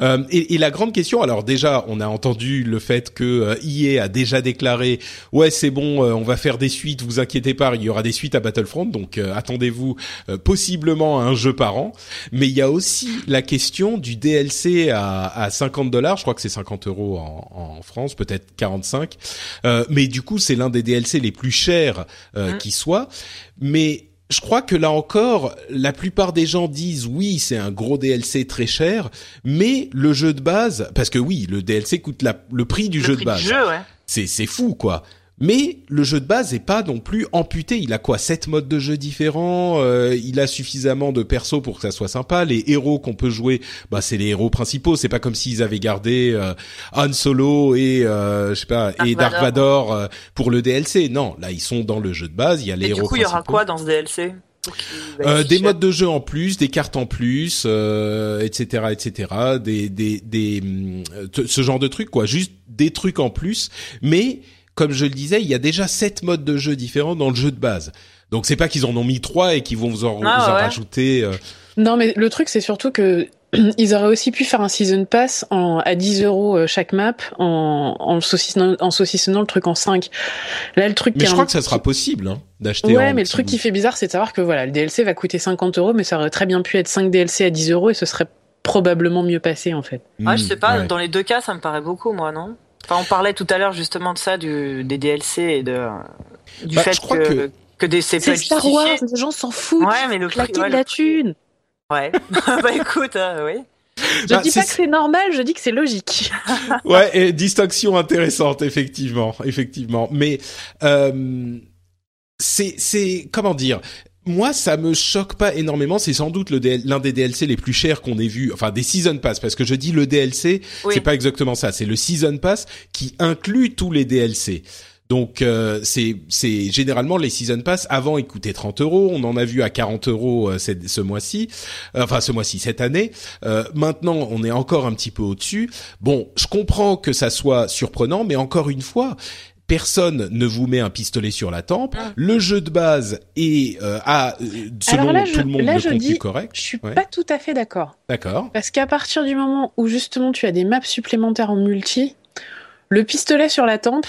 Euh, et, et la grande question, alors déjà, on a entendu le fait que euh, EA a déjà déclaré, ouais, c'est bon, euh, on va faire des suites, vous inquiétez pas, il y aura des suites à Battlefront, donc euh, attendez-vous euh, possiblement à un jeu par an. Mais il y a aussi la question du DLC à, à 50 dollars, je crois que c'est 50 euros en, en France, peut-être 45. Euh, mais du coup, c'est l'un des DLC les plus chers euh, Mm. qui soit. Mais je crois que là encore, la plupart des gens disent oui, c'est un gros DLC très cher, mais le jeu de base, parce que oui, le DLC coûte la- le prix du Le jeu prix de base. Du jeu, ouais. C'est c'est fou quoi. Mais le jeu de base est pas non plus amputé. Il a quoi Sept modes de jeu différents. euh, il a suffisamment de persos pour que ça soit sympa. Les héros qu'on peut jouer, bah c'est les héros principaux. C'est pas comme s'ils avaient gardé euh, Han Solo et euh, je sais pas Dark et Dark Vador. Vador euh, pour le DLC. Non, là ils sont dans le jeu de base. Il y a les Et héros du coup, il y aura quoi dans ce DLC Euh, des modes de jeu en plus, des cartes en plus, euh, etc., etc., des des des hum, t- ce genre de trucs quoi, juste des trucs en plus. Mais comme je le disais, il y a déjà sept modes de jeu différents dans le jeu de base. Donc c'est pas qu'ils en ont mis trois et qu'ils vont vous en, Ah, vous en ouais. rajouter. euh, Non, mais le truc, c'est surtout que ils auraient aussi pu faire un season pass en, à 10 euros euh, chaque map en, en, saucissonnant, en saucissonnant le truc en 5. Là, le truc Mais qui je crois un- que ça sera possible hein, d'acheter. Ouais, en mais le truc bout. qui fait bizarre, c'est de savoir que voilà, le DLC va coûter 50 euros, mais ça aurait très bien pu être 5 DLC à 10 euros et ce serait probablement mieux passé en fait. Ouais, je sais pas, ouais. dans les deux cas, ça me paraît beaucoup, moi, non? Enfin, on parlait tout à l'heure justement de ça, du, des DLC et de, du Bah, fait je crois que, que- que des c'est Star. Wars, les gens s'en foutent. Ouais, mais le prix, Claquer ouais, de la thune. Ouais. bah écoute, euh, oui. Je Bah, dis c'est- pas que c'est normal, je dis que c'est logique. ouais, et distinction intéressante, effectivement, effectivement. Mais euh, c'est c'est comment dire moi, ça me choque pas énormément. C'est sans doute l'un des DLC les plus chers qu'on ait vu. Enfin, des season pass, parce que je dis le DLC, Oui. c'est pas exactement ça. C'est le season pass qui inclut tous les DLC. Donc euh, c'est c'est généralement les season pass avant ils coûtaient 30 euros, on en a vu à 40 euros euh, ce mois-ci, Euh, enfin ce mois-ci cette année. Euh, maintenant on est encore un petit peu au-dessus. Bon, je comprends que ça soit surprenant, mais encore une fois, personne ne vous met un pistolet sur la tempe. Mm. Le jeu de base est euh, à euh, selon Alors là, tout je- le monde là, le je dis- correct. Je suis Ouais. pas tout à fait d'accord. D'accord. Parce qu'à partir du moment où justement tu as des maps supplémentaires en multi, le pistolet sur la tempe,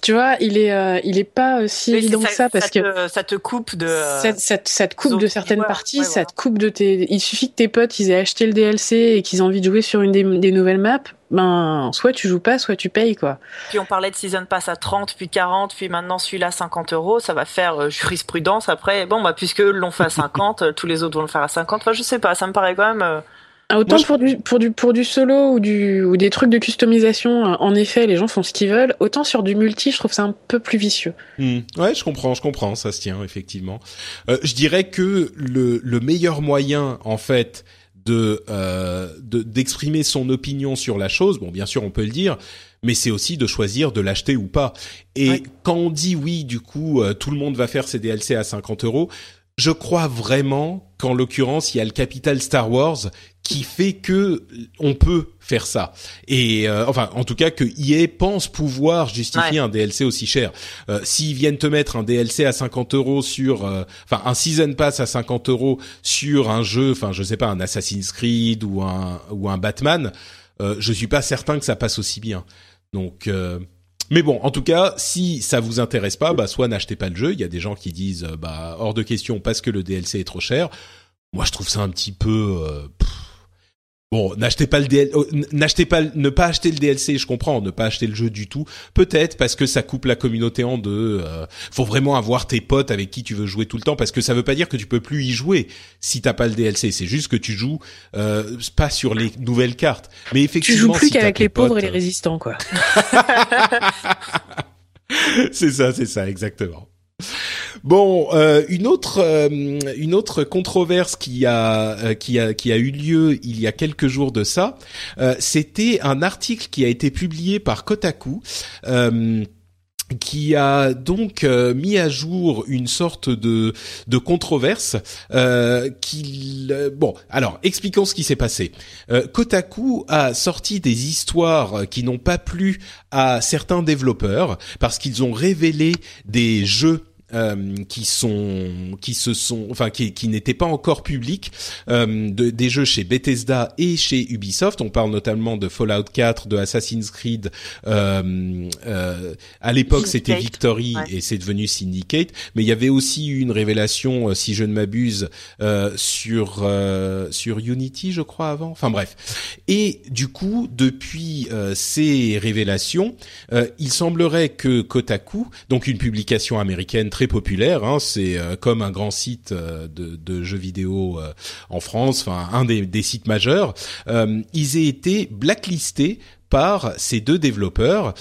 tu vois, il est, euh, il est pas si évident que ça parce que te, ça te coupe de. ça, ça te- ça coupe zone de certaines parties, Ouais, ça te coupe de tes. Il suffit que tes potes ils aient acheté le DLC et qu'ils aient envie de jouer sur une des, des nouvelles maps. Ben, soit tu joues pas, soit tu payes quoi. Puis on parlait de season pass à 30, puis 40, puis maintenant celui-là 50 euros. Ça va faire euh, jurisprudence après. Bon, bah, puisque l'ont fait à 50, euh, tous les autres vont le faire à 50. Enfin, je sais pas, ça me paraît quand même. Ah, Autant Moi, je- pour du pour du pour du solo ou du ou des trucs de customisation, euh, en effet, les gens font ce qu'ils veulent. Autant sur du multi, je trouve ça un peu plus vicieux. Hmm. Ouais, je comprends, je comprends, ça se tient effectivement. Euh, je dirais que le, le meilleur moyen, en fait, de euh, de- d'exprimer son opinion sur la chose, bon, bien sûr, on peut le dire, mais c'est aussi de choisir de l'acheter ou pas. Et Ouais. quand on dit oui, du coup, euh, tout le monde va faire ses DLC à 50 euros, je crois vraiment qu'en l'occurrence, il y a le capital Star Wars qui fait que on peut faire ça. Et euh, enfin, en tout cas, que EA pense pouvoir justifier un DLC aussi cher. Euh, S'ils viennent te mettre un DLC à 50 euros sur, euh, enfin, un season pass à 50 euros sur un jeu, enfin, je sais pas, un Assassin's Creed ou un ou un Batman, euh, je suis pas certain que ça passe aussi bien. Donc euh, mais bon, en tout cas, si ça vous intéresse pas, bah soit n'achetez pas le jeu. Il y a des gens qui disent euh, bah hors de question parce que le DLC est trop cher. Moi, je trouve ça un petit peu euh. Bon. N'achetez pas le DLC, n'achetez pas, ne pas acheter le DLC. Je comprends, ne pas acheter le jeu du tout. Peut-être parce que ça coupe la communauté en deux. Euh, faut vraiment avoir tes potes avec qui tu veux jouer tout le temps parce que ça veut pas dire que tu peux plus y jouer si t'as pas le DLC. C'est juste que tu joues euh, pas sur les nouvelles cartes. Mais Tu effectivement, joues plus si qu'avec les pauvres potes, et les résistants, quoi. c'est ça, c'est ça, exactement. Bon, euh, une autre euh, une autre controverse qui a euh, qui a qui a eu lieu il y a quelques jours de ça, c'était un article qui a été publié par Kotaku qui a donc mis à jour une sorte de de controverse bon alors expliquons ce qui s'est passé. Kotaku a sorti des histoires qui n'ont pas plu à certains développeurs parce qu'ils ont révélé des jeux euh, qui sont qui se sont enfin qui, qui n'étaient pas encore publics euh, de, des jeux chez Bethesda et chez Ubisoft. On parle notamment de Fallout 4 de Assassin's Creed euh, euh à l'époque c'était Victory et c'est devenu Syndicate. Mais il y avait aussi une révélation euh, si je ne m'abuse sur sur Unity je crois avant. Enfin bref. Et du coup depuis ces révélations il semblerait que Kotaku donc une publication américaine très populaire. Hein, c'est euh, comme un grand site euh, de, jeux vidéo euh, en France, enfin un des, des sites majeurs. ils aient été blacklistés par ces deux développeurs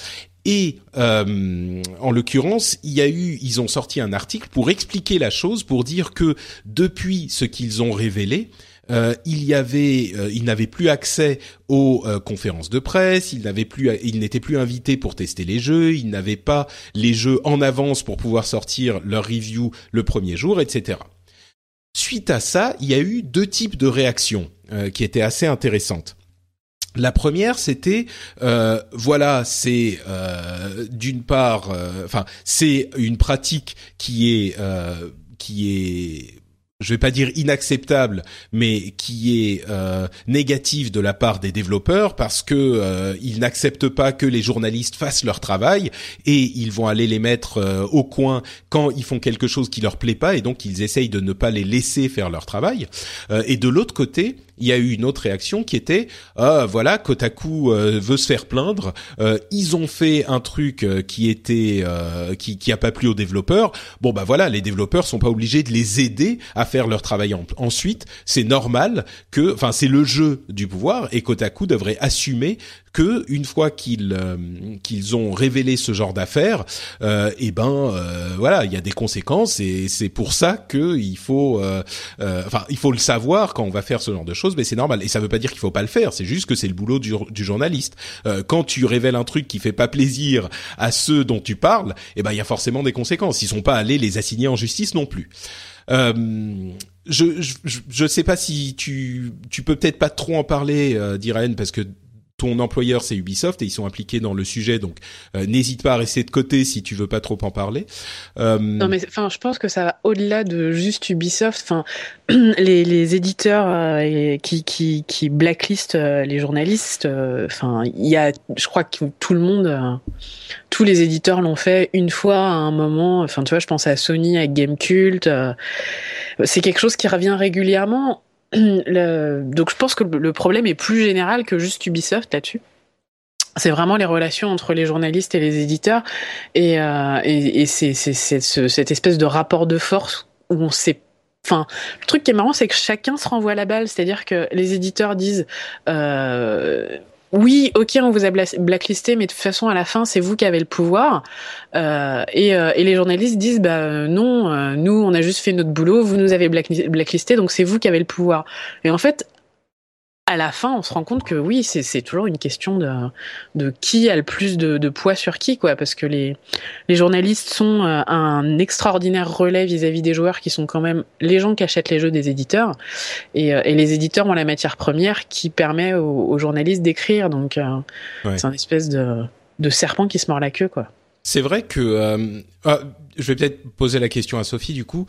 et en l'occurrence, il y a eu, ils ont sorti un article pour expliquer la chose, pour dire que depuis ce qu'ils ont révélé, euh, il y avait, euh, il n'avait plus accès aux euh, conférences de presse, il n'avait plus, il n'était plus invité pour tester les jeux, il n'avait pas les jeux en avance pour pouvoir sortir leur review le premier jour, etc. Suite à ça, il y a eu deux types de réactions qui étaient assez intéressantes. La première, c'était voilà, c'est d'une part, enfin, c'est une pratique qui est qui est je vais pas dire inacceptable, mais qui est euh, négative de la part des développeurs parce que euh, ils n'acceptent pas que les journalistes fassent leur travail et ils vont aller les mettre euh, au coin quand ils font quelque chose qui leur plaît pas et donc ils essayent de ne pas les laisser faire leur travail. Euh, et de l'autre côté, il y a eu une autre réaction qui était ah voilà Kotaku euh, veut se faire plaindre. Euh, ils ont fait un truc euh, qui était qui qui a pas plu aux développeurs. Bon bah voilà les développeurs sont pas obligés de les aider à faire leur travail ensuite. C'est normal que enfin c'est le jeu du pouvoir et Kotaku devrait assumer que une fois qu'ils euh, qu'ils ont révélé ce genre d'affaires, euh, et eh ben euh, voilà, il y a des conséquences et c'est pour ça que il faut, euh, enfin il faut le savoir quand on va faire ce genre de choses, mais c'est normal. Et ça veut pas dire qu'il faut pas le faire, c'est juste que c'est le boulot du, du journaliste. quand tu révèles un truc qui fait pas plaisir à ceux dont tu parles, et eh ben il y a forcément des conséquences. Ils sont pas allés les assigner en justice non plus. Euh, je, je je sais pas si tu tu peux peut-être pas trop en parler, euh, parce que ton employeur c'est Ubisoft et ils sont impliqués dans le sujet, donc euh, n'hésite pas à rester de côté si tu veux pas trop en parler. Euh... Non mais enfin, je pense que ça va au-delà de juste Ubisoft. Enfin, les, les éditeurs euh, qui qui qui blacklistent euh, les journalistes. Enfin, il y a, je crois que tout le monde, tous les éditeurs l'ont fait une fois à un moment. Enfin, tu vois, je pense à Sony avec Gamecult. c'est quelque chose qui revient régulièrement donc je pense que le problème est plus général que juste Ubisoft là-dessus. C'est vraiment les relations entre les journalistes et les éditeurs, et, euh, et c'est cette espèce de rapport de force où on sait Enfin, le truc qui est marrant, c'est que chacun se renvoie la balle, c'est-à-dire que les éditeurs disent euh, oui, ok, on vous a blacklisté, mais de toute façon, à la fin, c'est vous qui avez le pouvoir. Euh, et, euh, et, les journalistes disent, bah non, euh, nous, on a juste fait notre boulot, vous nous avez blacklisté, donc c'est vous qui avez le pouvoir. Et en fait, à la fin, on se rend compte que oui, c'est toujours une question de, de qui a le plus de, de poids sur qui, quoi, parce que les, les journalistes sont euh, un extraordinaire relais vis-à-vis des joueurs qui sont quand même les gens qui achètent les jeux des éditeurs, et, euh, et les éditeurs ont la matière première qui permet aux, journalistes d'écrire, donc euh, c'est un espèce de, de serpent qui se mord la queue, quoi. C'est vrai que ah, je vais peut-être poser la question à Sophie du coup.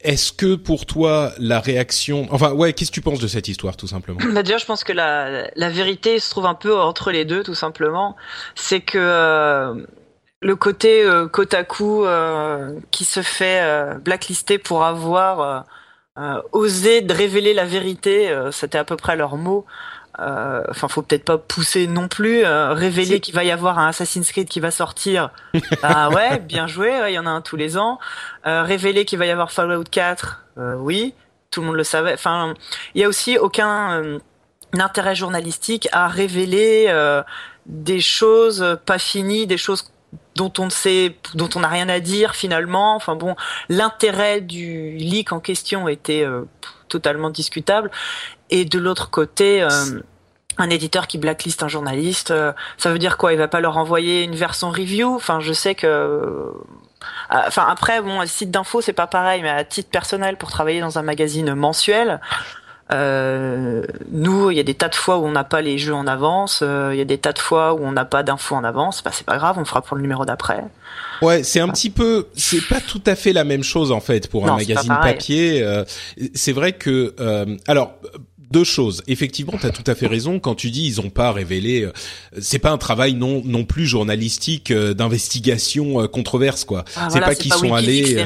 Est-ce que pour toi la réaction, enfin ouais, qu'est-ce que tu penses de cette histoire tout simplement? Bah Déjà, je pense que la, la vérité se trouve un peu entre les deux, tout simplement. C'est que euh, le côté euh, Kotaku euh, qui se fait euh, blacklister pour avoir osé de révéler la vérité, c'était à peu près leur mot. Euh, enfin, faut peut-être pas pousser non plus. Euh, révéler qu'il va y avoir un Assassin's Creed qui va sortir. ah ouais, bien joué. Il y en a un tous les ans. Euh, révéler qu'il va y avoir Fallout 4. oui, tout le monde le savait. Enfin, il y a aussi aucun intérêt journalistique à révéler des choses pas finies, des choses dont on ne sait, dont on n'a rien à dire finalement. Enfin bon, l'intérêt du leak en question était totalement discutable. Et de l'autre côté, un éditeur qui blacklist un journaliste, ça veut dire quoi? Il va pas leur envoyer une version review? Enfin, je sais que euh, enfin après, bon, le site d'info c'est pas pareil, mais à titre personnel pour travailler dans un magazine mensuel. Euh, nous, il y a des tas de fois où on n'a pas les jeux en avance, euh, il y a des tas de fois où on n'a pas d'infos en avance. Bah, c'est pas grave, on fera pour le numéro d'après. Ouais, c'est un petit peu, c'est pas tout à fait la même chose en fait pour un magazine papier. Euh, c'est vrai que, alors deux choses. Effectivement, tu as tout à fait raison quand tu dis ils ont pas révélé. Euh, c'est pas un travail non non plus journalistique euh, d'investigation euh, controverse quoi. Ah, c'est pas qu'ils sont allés.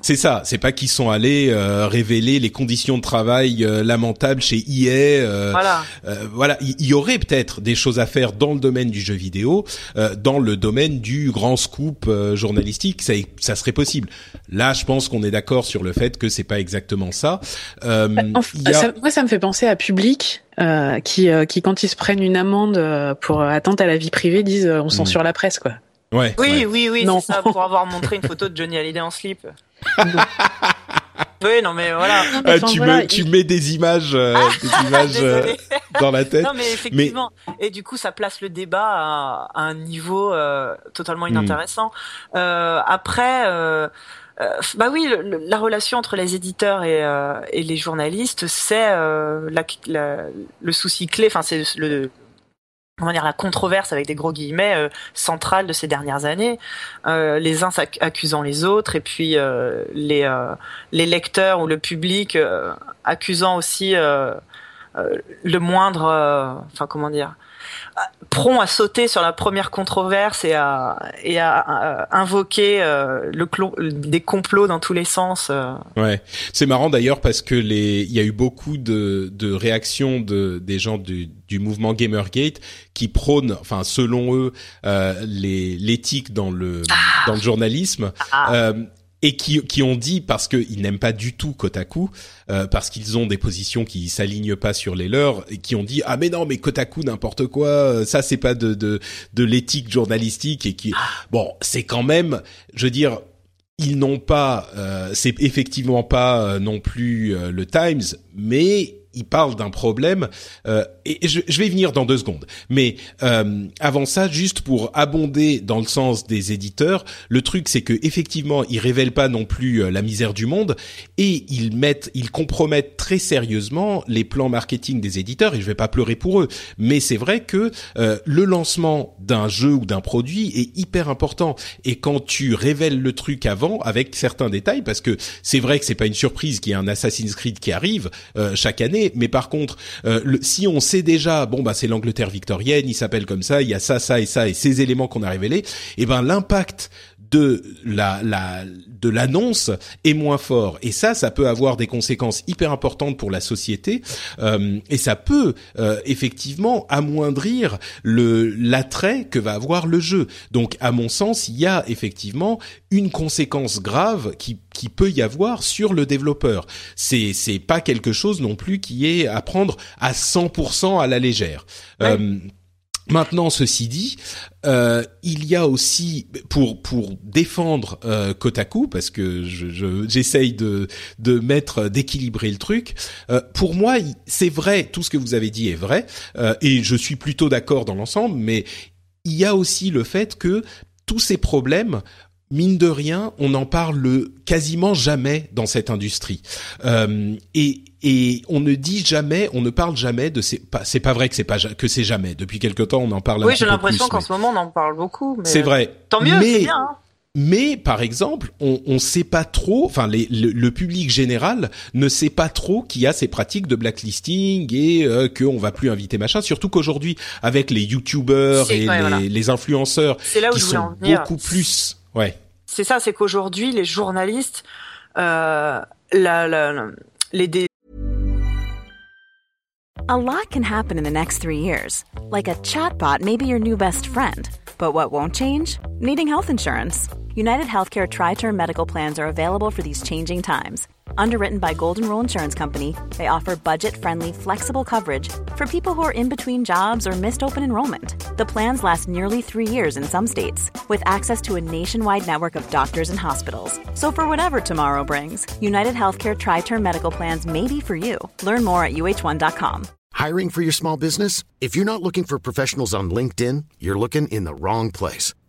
c'est ça. C'est pas qu'ils sont allés révéler les conditions de travail lamentables chez EA. voilà. voilà. Il y, aurait peut-être des choses à faire dans le domaine du jeu vidéo, dans le domaine du grand scoop journalistique. Ça, ça serait possible. Là, je pense qu'on est d'accord sur le fait que c'est pas exactement ça. Bah, ça. Moi, ça me fait penser à Public, euh, qui, euh, qui quand ils se prennent une amende euh, pour atteinte à la vie privée, disent on censure mm. la presse, quoi. Ouais. Oui, oui, oui, c'est ça, pour avoir montré une photo de Johnny Hallyday en slip. oui, non mais voilà. Ah, tu, mets, tu mets des images, ah, des images dans la tête. Non mais effectivement. Et du coup, ça place le débat à, un niveau totalement mm. inintéressant. après euh, bah oui, la relation entre les éditeurs et, euh, les journalistes, c'est euh, le souci clé. Enfin, c'est le comment dire la controverse avec des gros guillemets centrale de ces dernières années. les uns accusant les autres et puis les les lecteurs ou le public accusant aussi le moindre. Enfin, comment dire prompt à sauter sur la première controverse et à, et à, invoquer euh, le des complots dans tous les sens. Euh. Ouais, c'est marrant d'ailleurs parce que les il y a eu beaucoup de, de réactions de des gens du, du mouvement Gamergate qui prônent, enfin selon eux, euh, les l'éthique dans le ah. dans le journalisme. Ah. Euh, et qui, qui ont dit parce qu'ils n'aiment pas du tout Kotaku, euh, parce qu'ils ont des positions qui s'alignent pas sur les leurs, et qui ont dit ah mais non mais Kotaku n'importe quoi, euh, ça c'est pas de de, de l'éthique journalistique et qui bon c'est quand même, je veux dire ils n'ont pas, euh, c'est effectivement pas euh, non plus le Times, mais il parle d'un problème euh, et je, je, vais venir dans deux secondes. Mais euh, avant ça, juste pour abonder dans le sens des éditeurs, le truc c'est que effectivement ils révèlent pas non plus euh, la misère du monde et ils mettent, ils compromettent très sérieusement les plans marketing des éditeurs. Et je vais pas pleurer pour eux, mais c'est vrai que euh, le lancement d'un jeu ou d'un produit est hyper important. Et quand tu révèles le truc avant avec certains détails, parce que c'est vrai que c'est pas une surprise qu'il y ait un Assassin's Creed qui arrive euh, chaque année mais par contre, euh, si on sait déjà, bon bah c'est l'Angleterre victorienne, il s'appelle comme ça, il y a ça, ça et ça et ces éléments qu'on a révélés, et eh ben l'impact de la, la de l'annonce est moins fort et ça ça peut avoir des conséquences hyper importantes pour la société euh, et ça peut euh, effectivement amoindrir le l'attrait que va avoir le jeu donc à mon sens il y a effectivement une conséquence grave qui qui peut y avoir sur le développeur. C'est c'est pas quelque chose non plus qui est à prendre à 100% à la légère. Euh, Maintenant, ceci dit, euh, il y a aussi pour pour défendre euh, Kotaku parce que j'essaye de de mettre d'équilibrer le truc. Euh, pour moi, c'est vrai, tout ce que vous avez dit est vrai euh, et je suis plutôt d'accord dans l'ensemble. Mais il y a aussi le fait que tous ces problèmes mine de rien, on n'en parle quasiment jamais dans cette industrie. Euh, et, et on ne dit jamais, on ne parle jamais de ces. C'est pas vrai que c'est pas que c'est jamais. Depuis quelque temps, on en parle. Oui, j'ai l'impression qu'en ce moment, on en parle beaucoup. C'est vrai. Tant mieux, c'est bien. Hein. Mais par exemple, on ne sait pas trop, enfin le, le, public général ne sait pas trop qu'il y a ces pratiques de blacklisting et euh, qu'on va plus inviter machin. Surtout qu'aujourd'hui, avec les youtubeurs et les, les, influenceurs qui sont beaucoup plus Ouais. C'est ça, c'est qu'aujourd'hui, les journalistes, euh, la, la, les dé... A lot can happen in the next three years. Like a chatbot may be your new best friend. But what won't change? Needing health insurance. United Healthcare Tri Term Medical Plans are available for these changing times. Underwritten by Golden Rule Insurance Company, they offer budget friendly, flexible coverage for people who are in between jobs or missed open enrollment. The plans last nearly three years in some states, with access to a nationwide network of doctors and hospitals. So, for whatever tomorrow brings, United Healthcare Tri Term Medical Plans may be for you. Learn more at uh1.com. Hiring for your small business? If you're not looking for professionals on LinkedIn, you're looking in the wrong place.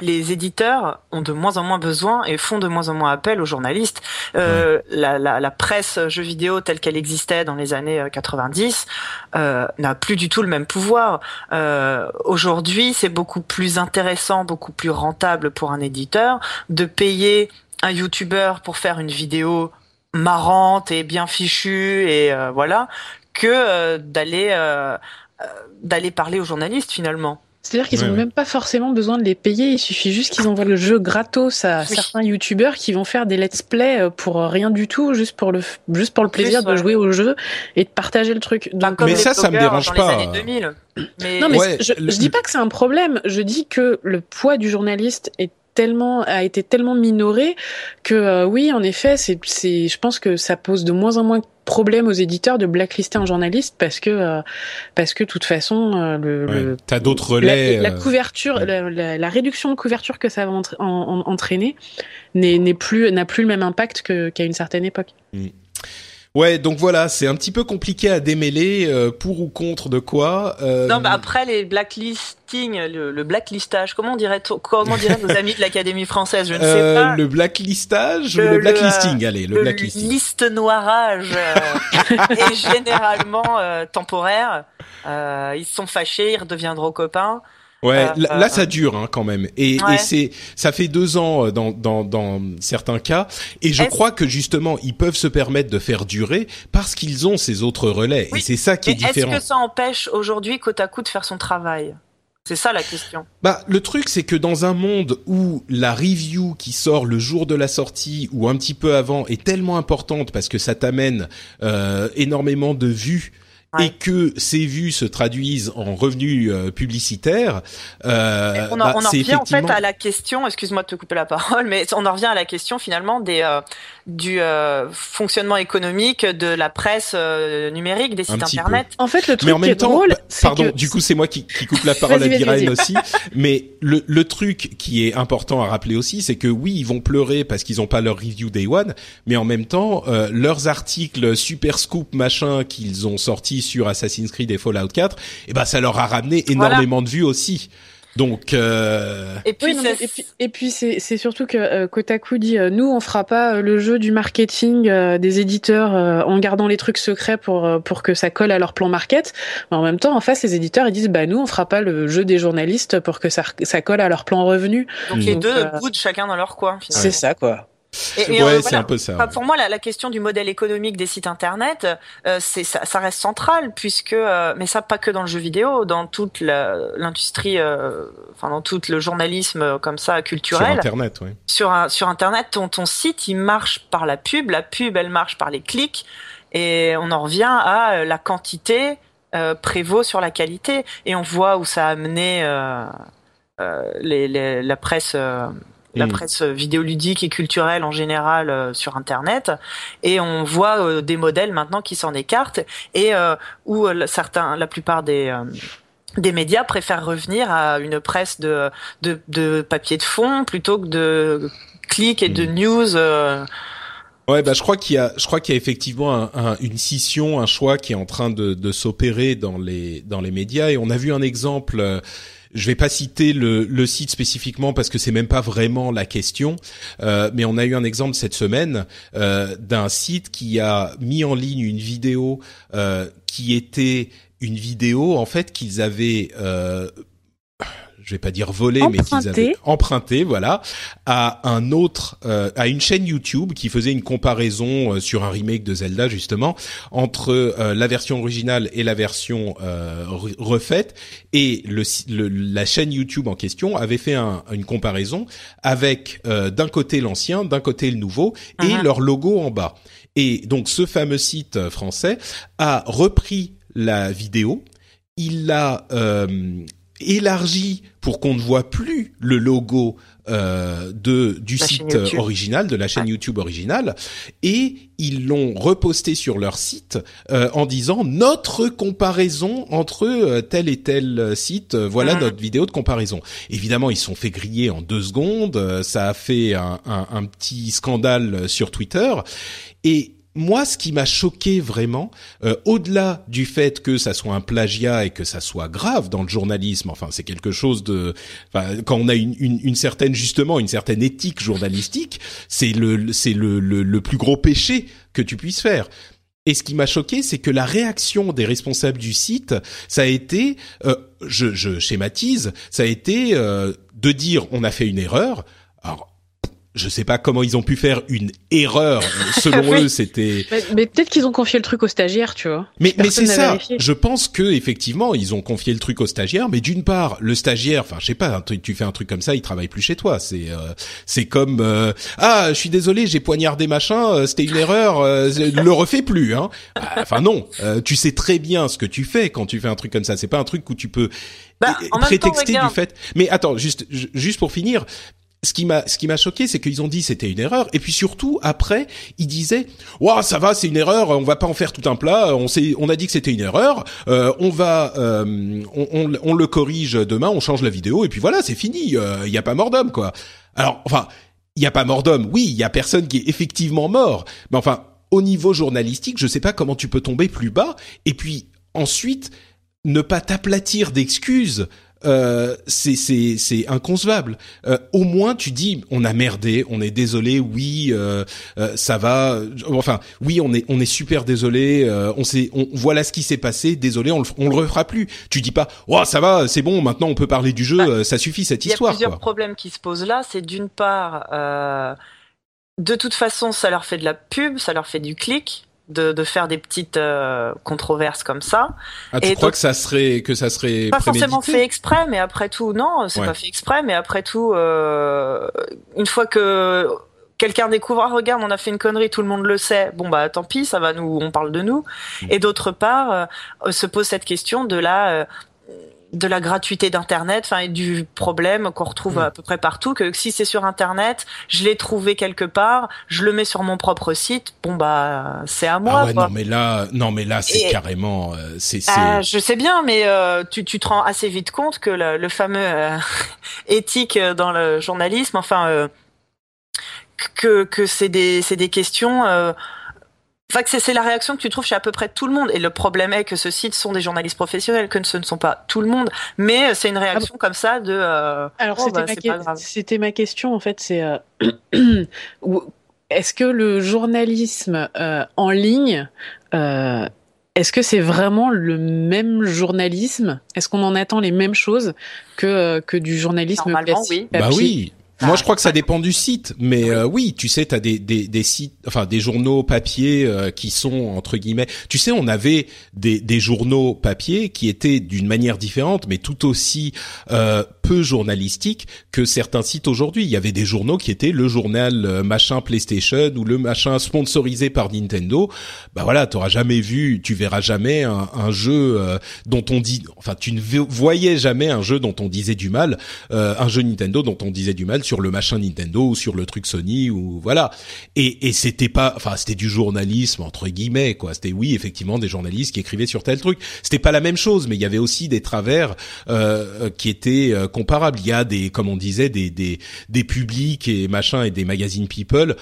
Les éditeurs ont de moins en moins besoin et font de moins en moins appel aux journalistes. Euh, la, la, la presse jeux vidéo telle qu'elle existait dans les années 90 euh, n'a plus du tout le même pouvoir. Euh, Aujourd'hui, c'est beaucoup plus intéressant, beaucoup plus rentable pour un éditeur de payer un YouTuber pour faire une vidéo marrante et bien fichue et euh, voilà que euh, d'aller euh, euh, d'aller parler aux journalistes finalement. C'est-à-dire qu'ils Ouais, ont ouais. même pas forcément besoin de les payer, il suffit juste qu'ils envoient le jeu gratos à Oui. certains youtubeurs qui vont faire des let's play euh, pour rien du tout, juste pour le f- juste pour le plaisir Juste, de ouais. jouer au jeu et de partager le truc. Bah, Donc, Mais ça, ça me dérange pas. Les années 2000. Mais Non, mais Ouais, je, le- je dis pas que c'est un problème. Je dis que le poids du journaliste est tellement a été tellement minoré que euh, oui, en effet, c'est c'est. Je pense que ça pose de moins en moins de problèmes aux éditeurs de blacklister un journaliste parce que euh, parce que de toute façon euh, le, Ouais. le- T'as d'autres relais. la, la euh, couverture, ouais. la, la- la réduction de couverture que ça va entra- en- en- entraîner n'est n'est plus n'a plus le même impact que- qu'à une certaine époque. Ouais, donc voilà, c'est un petit peu compliqué à démêler euh, pour ou contre de quoi. euh, Non, bah après les blacklistings, le, le blacklistage, comment dirait comment diraient nos amis de l'Académie française, je ne sais euh, pas. le blacklistage ou Le- le le, blacklisting Allez, le, le blacklisting. liste noirage euh, est généralement euh, temporaire. Euh, ils se sont fâchés, ils redeviendront copains. Ouais, Euh, là, là, ça dure hein, quand même, et, Ouais. et c'est ça fait deux ans euh, dans dans dans certains cas, et je Est-ce- crois que justement ils peuvent se permettre de faire durer parce qu'ils ont ces autres relais, Oui, et c'est ça qui Mais est est-ce différent. que ça empêche aujourd'hui Kotaku de faire son travail? C'est ça la question. Bah, le truc, c'est que dans un monde où la review qui sort le jour de la sortie ou un petit peu avant est tellement importante parce que ça t'amène euh, énormément de vues Ouais. et que ces vues se traduisent en revenus euh, publicitaires, euh, on en, bah, on en c'est revient en fait à la question, excuse-moi de te couper la parole, mais on en revient à la question finalement des euh, du euh, fonctionnement économique de la presse euh, numérique, des Un sites internet. En fait, le truc Mais en qui même est temps, drôle, c'est pardon, que du coup c'est moi qui, qui coupe la parole à vas-y. aussi, mais le, le truc qui est important à rappeler aussi, c'est que oui, ils vont pleurer parce qu'ils n'ont pas leur review day one, mais en même temps, euh, leurs articles super scoop machin qu'ils ont sortis sur Assassin's Creed et Fallout 4, eh ben ça leur a ramené énormément de vues aussi. Donc euh, Et puis, Oui, et puis, et puis c'est c'est surtout que euh, Kotaku dit euh, nous on fera pas euh, le jeu du marketing euh, des éditeurs euh, en gardant les trucs secrets pour euh, pour que ça colle à leur plan market. Mais en même temps en face les éditeurs ils disent bah nous on fera pas le jeu des journalistes pour que ça ça colle à leur plan revenu. donc les deux euh, boudent chacun dans leur coin. finalement. C'est ça quoi. Et- et, ouais, euh, c'est voilà. un peu ça. Enfin, pour moi, la, la question du modèle économique des sites internet, euh, c'est ça, ça reste central puisque, euh, mais ça pas que dans le jeu vidéo, dans toute l'industrie, euh, enfin dans tout le journalisme comme ça sur culturel. internet, ouais. sur un, sur internet, ton, ton site il marche par la pub, la pub elle marche par les clics, et on en revient à la quantité prévaut sur la qualité, et on voit où ça a amené les, les- la presse. La Mm. presse vidéoludique et culturelle en général euh, sur internet et on voit euh, des modèles maintenant qui s'en écartent et euh, où euh, certains la plupart des euh, des médias préfèrent revenir à une presse de, de, de papier de fond plutôt que de clics et de Mm. news. euh, Ouais, bah je crois qu'il y a, je crois qu'il y a effectivement un- un- une scission, un choix qui est en train de, de s'opérer dans les dans les médias. Et on a vu un exemple. Euh, je vais pas citer le, le site spécifiquement parce que c'est même pas vraiment la question, euh, mais on a eu un exemple cette semaine euh, d'un site qui a mis en ligne une vidéo euh, qui était une vidéo en fait qu'ils avaient. Euh, je vais pas dire volé, mais qu'ils avaient emprunté, voilà, à un autre, euh, à une chaîne YouTube qui faisait une comparaison euh, sur un remake de Zelda justement entre euh, la version originale et la version refaite, et le, la chaîne YouTube en question avait fait un, une comparaison avec d'un côté l'ancien, d'un côté le nouveau, et uh-huh. leur logo en bas. Et donc ce fameux site français a repris la vidéo, il l'a euh, élargi pour qu'on ne voit plus le logo euh, de du site original, de la chaîne YouTube originale, et ils l'ont reposté sur leur site euh, en disant notre comparaison entre euh, tel et tel site, euh, voilà notre vidéo de comparaison. Évidemment, ils sont fait griller en deux secondes, ça a fait un, un, un petit scandale sur Twitter, et moi, ce qui m'a choqué vraiment, euh, au-delà du fait que ça soit un plagiat et que ça soit grave dans le journalisme, enfin c'est quelque chose de, enfin, quand on a une, une, une, certaine justement une certaine éthique journalistique, c'est le c'est le, le, plus gros péché que tu puisses faire. Et ce qui m'a choqué, c'est que la réaction des responsables du site, ça a été, euh, je, je, schématise, ça a été euh, de dire on a fait une erreur. Alors je sais pas comment ils ont pu faire une erreur. Selon eux, c'était. Mais, peut-être qu'ils ont confié le truc aux stagiaires, tu vois. Mais, mais c'est ça. Je pense que effectivement, ils ont confié le truc aux stagiaires. Mais d'une part, le stagiaire, enfin, je sais pas, tu fais un truc comme ça, il travaille plus chez toi. C'est euh, c'est comme euh, ah, je suis désolé, j'ai poignardé machin, euh, c'était une erreur, ne le refais plus. Hein. Bah, enfin non, tu sais très bien ce que tu fais quand tu fais un truc comme ça. C'est pas un truc où tu peux bah, prétexter du fait. Mais attends, juste juste pour finir, ce qui m'a ce qui m'a choqué c'est qu'ils ont dit c'était une erreur. Et puis surtout après ils disaient waouh ça va c'est une erreur on va pas en faire tout un plat on s'est on a dit que c'était une erreur euh, on va euh, on, on, le corrige demain on change la vidéo et puis voilà c'est fini il euh, y a pas mort d'homme quoi alors enfin il y a pas mort d'homme oui il y a personne qui est effectivement mort mais enfin au niveau journalistique je sais pas comment tu peux tomber plus bas et puis ensuite ne pas t'aplatir d'excuses euh, c'est inconcevable. Euh, au moins tu dis on a merdé, on est désolé, oui euh, euh, ça va, enfin oui on est on est super désolé, on sait on voilà ce qui s'est passé, désolé on le, on le refera plus. Tu dis pas oh ça va c'est bon maintenant on peut parler du jeu, bah, ça suffit cette histoire. Il y a plusieurs problèmes qui se posent là, c'est d'une part de toute façon ça leur fait de la pub, ça leur fait du clic de, de faire des petites euh, controverses comme ça. Ah, tu crois que ça serait que ça serait pas forcément fait exprès, mais après tout, non, c'est pas fait exprès, mais après tout, euh, une fois que quelqu'un découvre, ah, regarde, on a fait une connerie, tout le monde le sait. Bon bah tant pis, ça va nous, on parle de nous. Mm. Et d'autre part, euh, se pose cette question de la euh, de la gratuité d'internet enfin et du problème qu'on retrouve mm. à peu près partout que si c'est sur internet je l'ai trouvé quelque part je le mets sur mon propre site bon bah c'est à moi ah ouais, non mais là non mais là c'est carrément euh, c'est ah, je sais bien mais euh, tu tu te rends assez vite compte que le, le fameux euh, éthique dans le journalisme enfin que que c'est des c'est des questions Enfin, c'est la réaction que tu trouves chez à peu près tout le monde. Et le problème est que ceux sites sont des journalistes professionnels, que ce ne sont pas tout le monde. Mais euh, c'est une réaction ah comme ça de. Euh, Alors oh, bah, c'était ma, question en fait. C'est euh, est-ce que le journalisme en ligne est-ce que c'est vraiment le même journalisme? Est-ce qu'on en attend les mêmes choses que que du journalisme Normalement, oui. Bah oui. Moi, je crois que ça dépend du site, mais euh, oui, tu sais, t'as des, des des sites, enfin des journaux papier euh, qui sont entre guillemets. Tu sais, on avait des des journaux papier qui étaient d'une manière différente, mais tout aussi euh, peu journalistiques que certains sites aujourd'hui. Il y avait des journaux qui étaient le journal euh, machin PlayStation ou le machin sponsorisé par Nintendo. Bah voilà, t'auras jamais vu, tu verras jamais un, un jeu dont on dit, enfin, tu ne voyais jamais un jeu dont on disait du mal, un jeu Nintendo dont on disait du mal sur le machin Nintendo ou sur le truc Sony ou voilà. Et, et c'était pas, enfin c'était du journalisme entre guillemets quoi. C'était oui effectivement des journalistes qui écrivaient sur tel truc. C'était pas la même chose, mais il y avait aussi des travers euh, qui étaient euh, comparables. Il y a des, comme on disait, des des des publics et machin et des magazines People.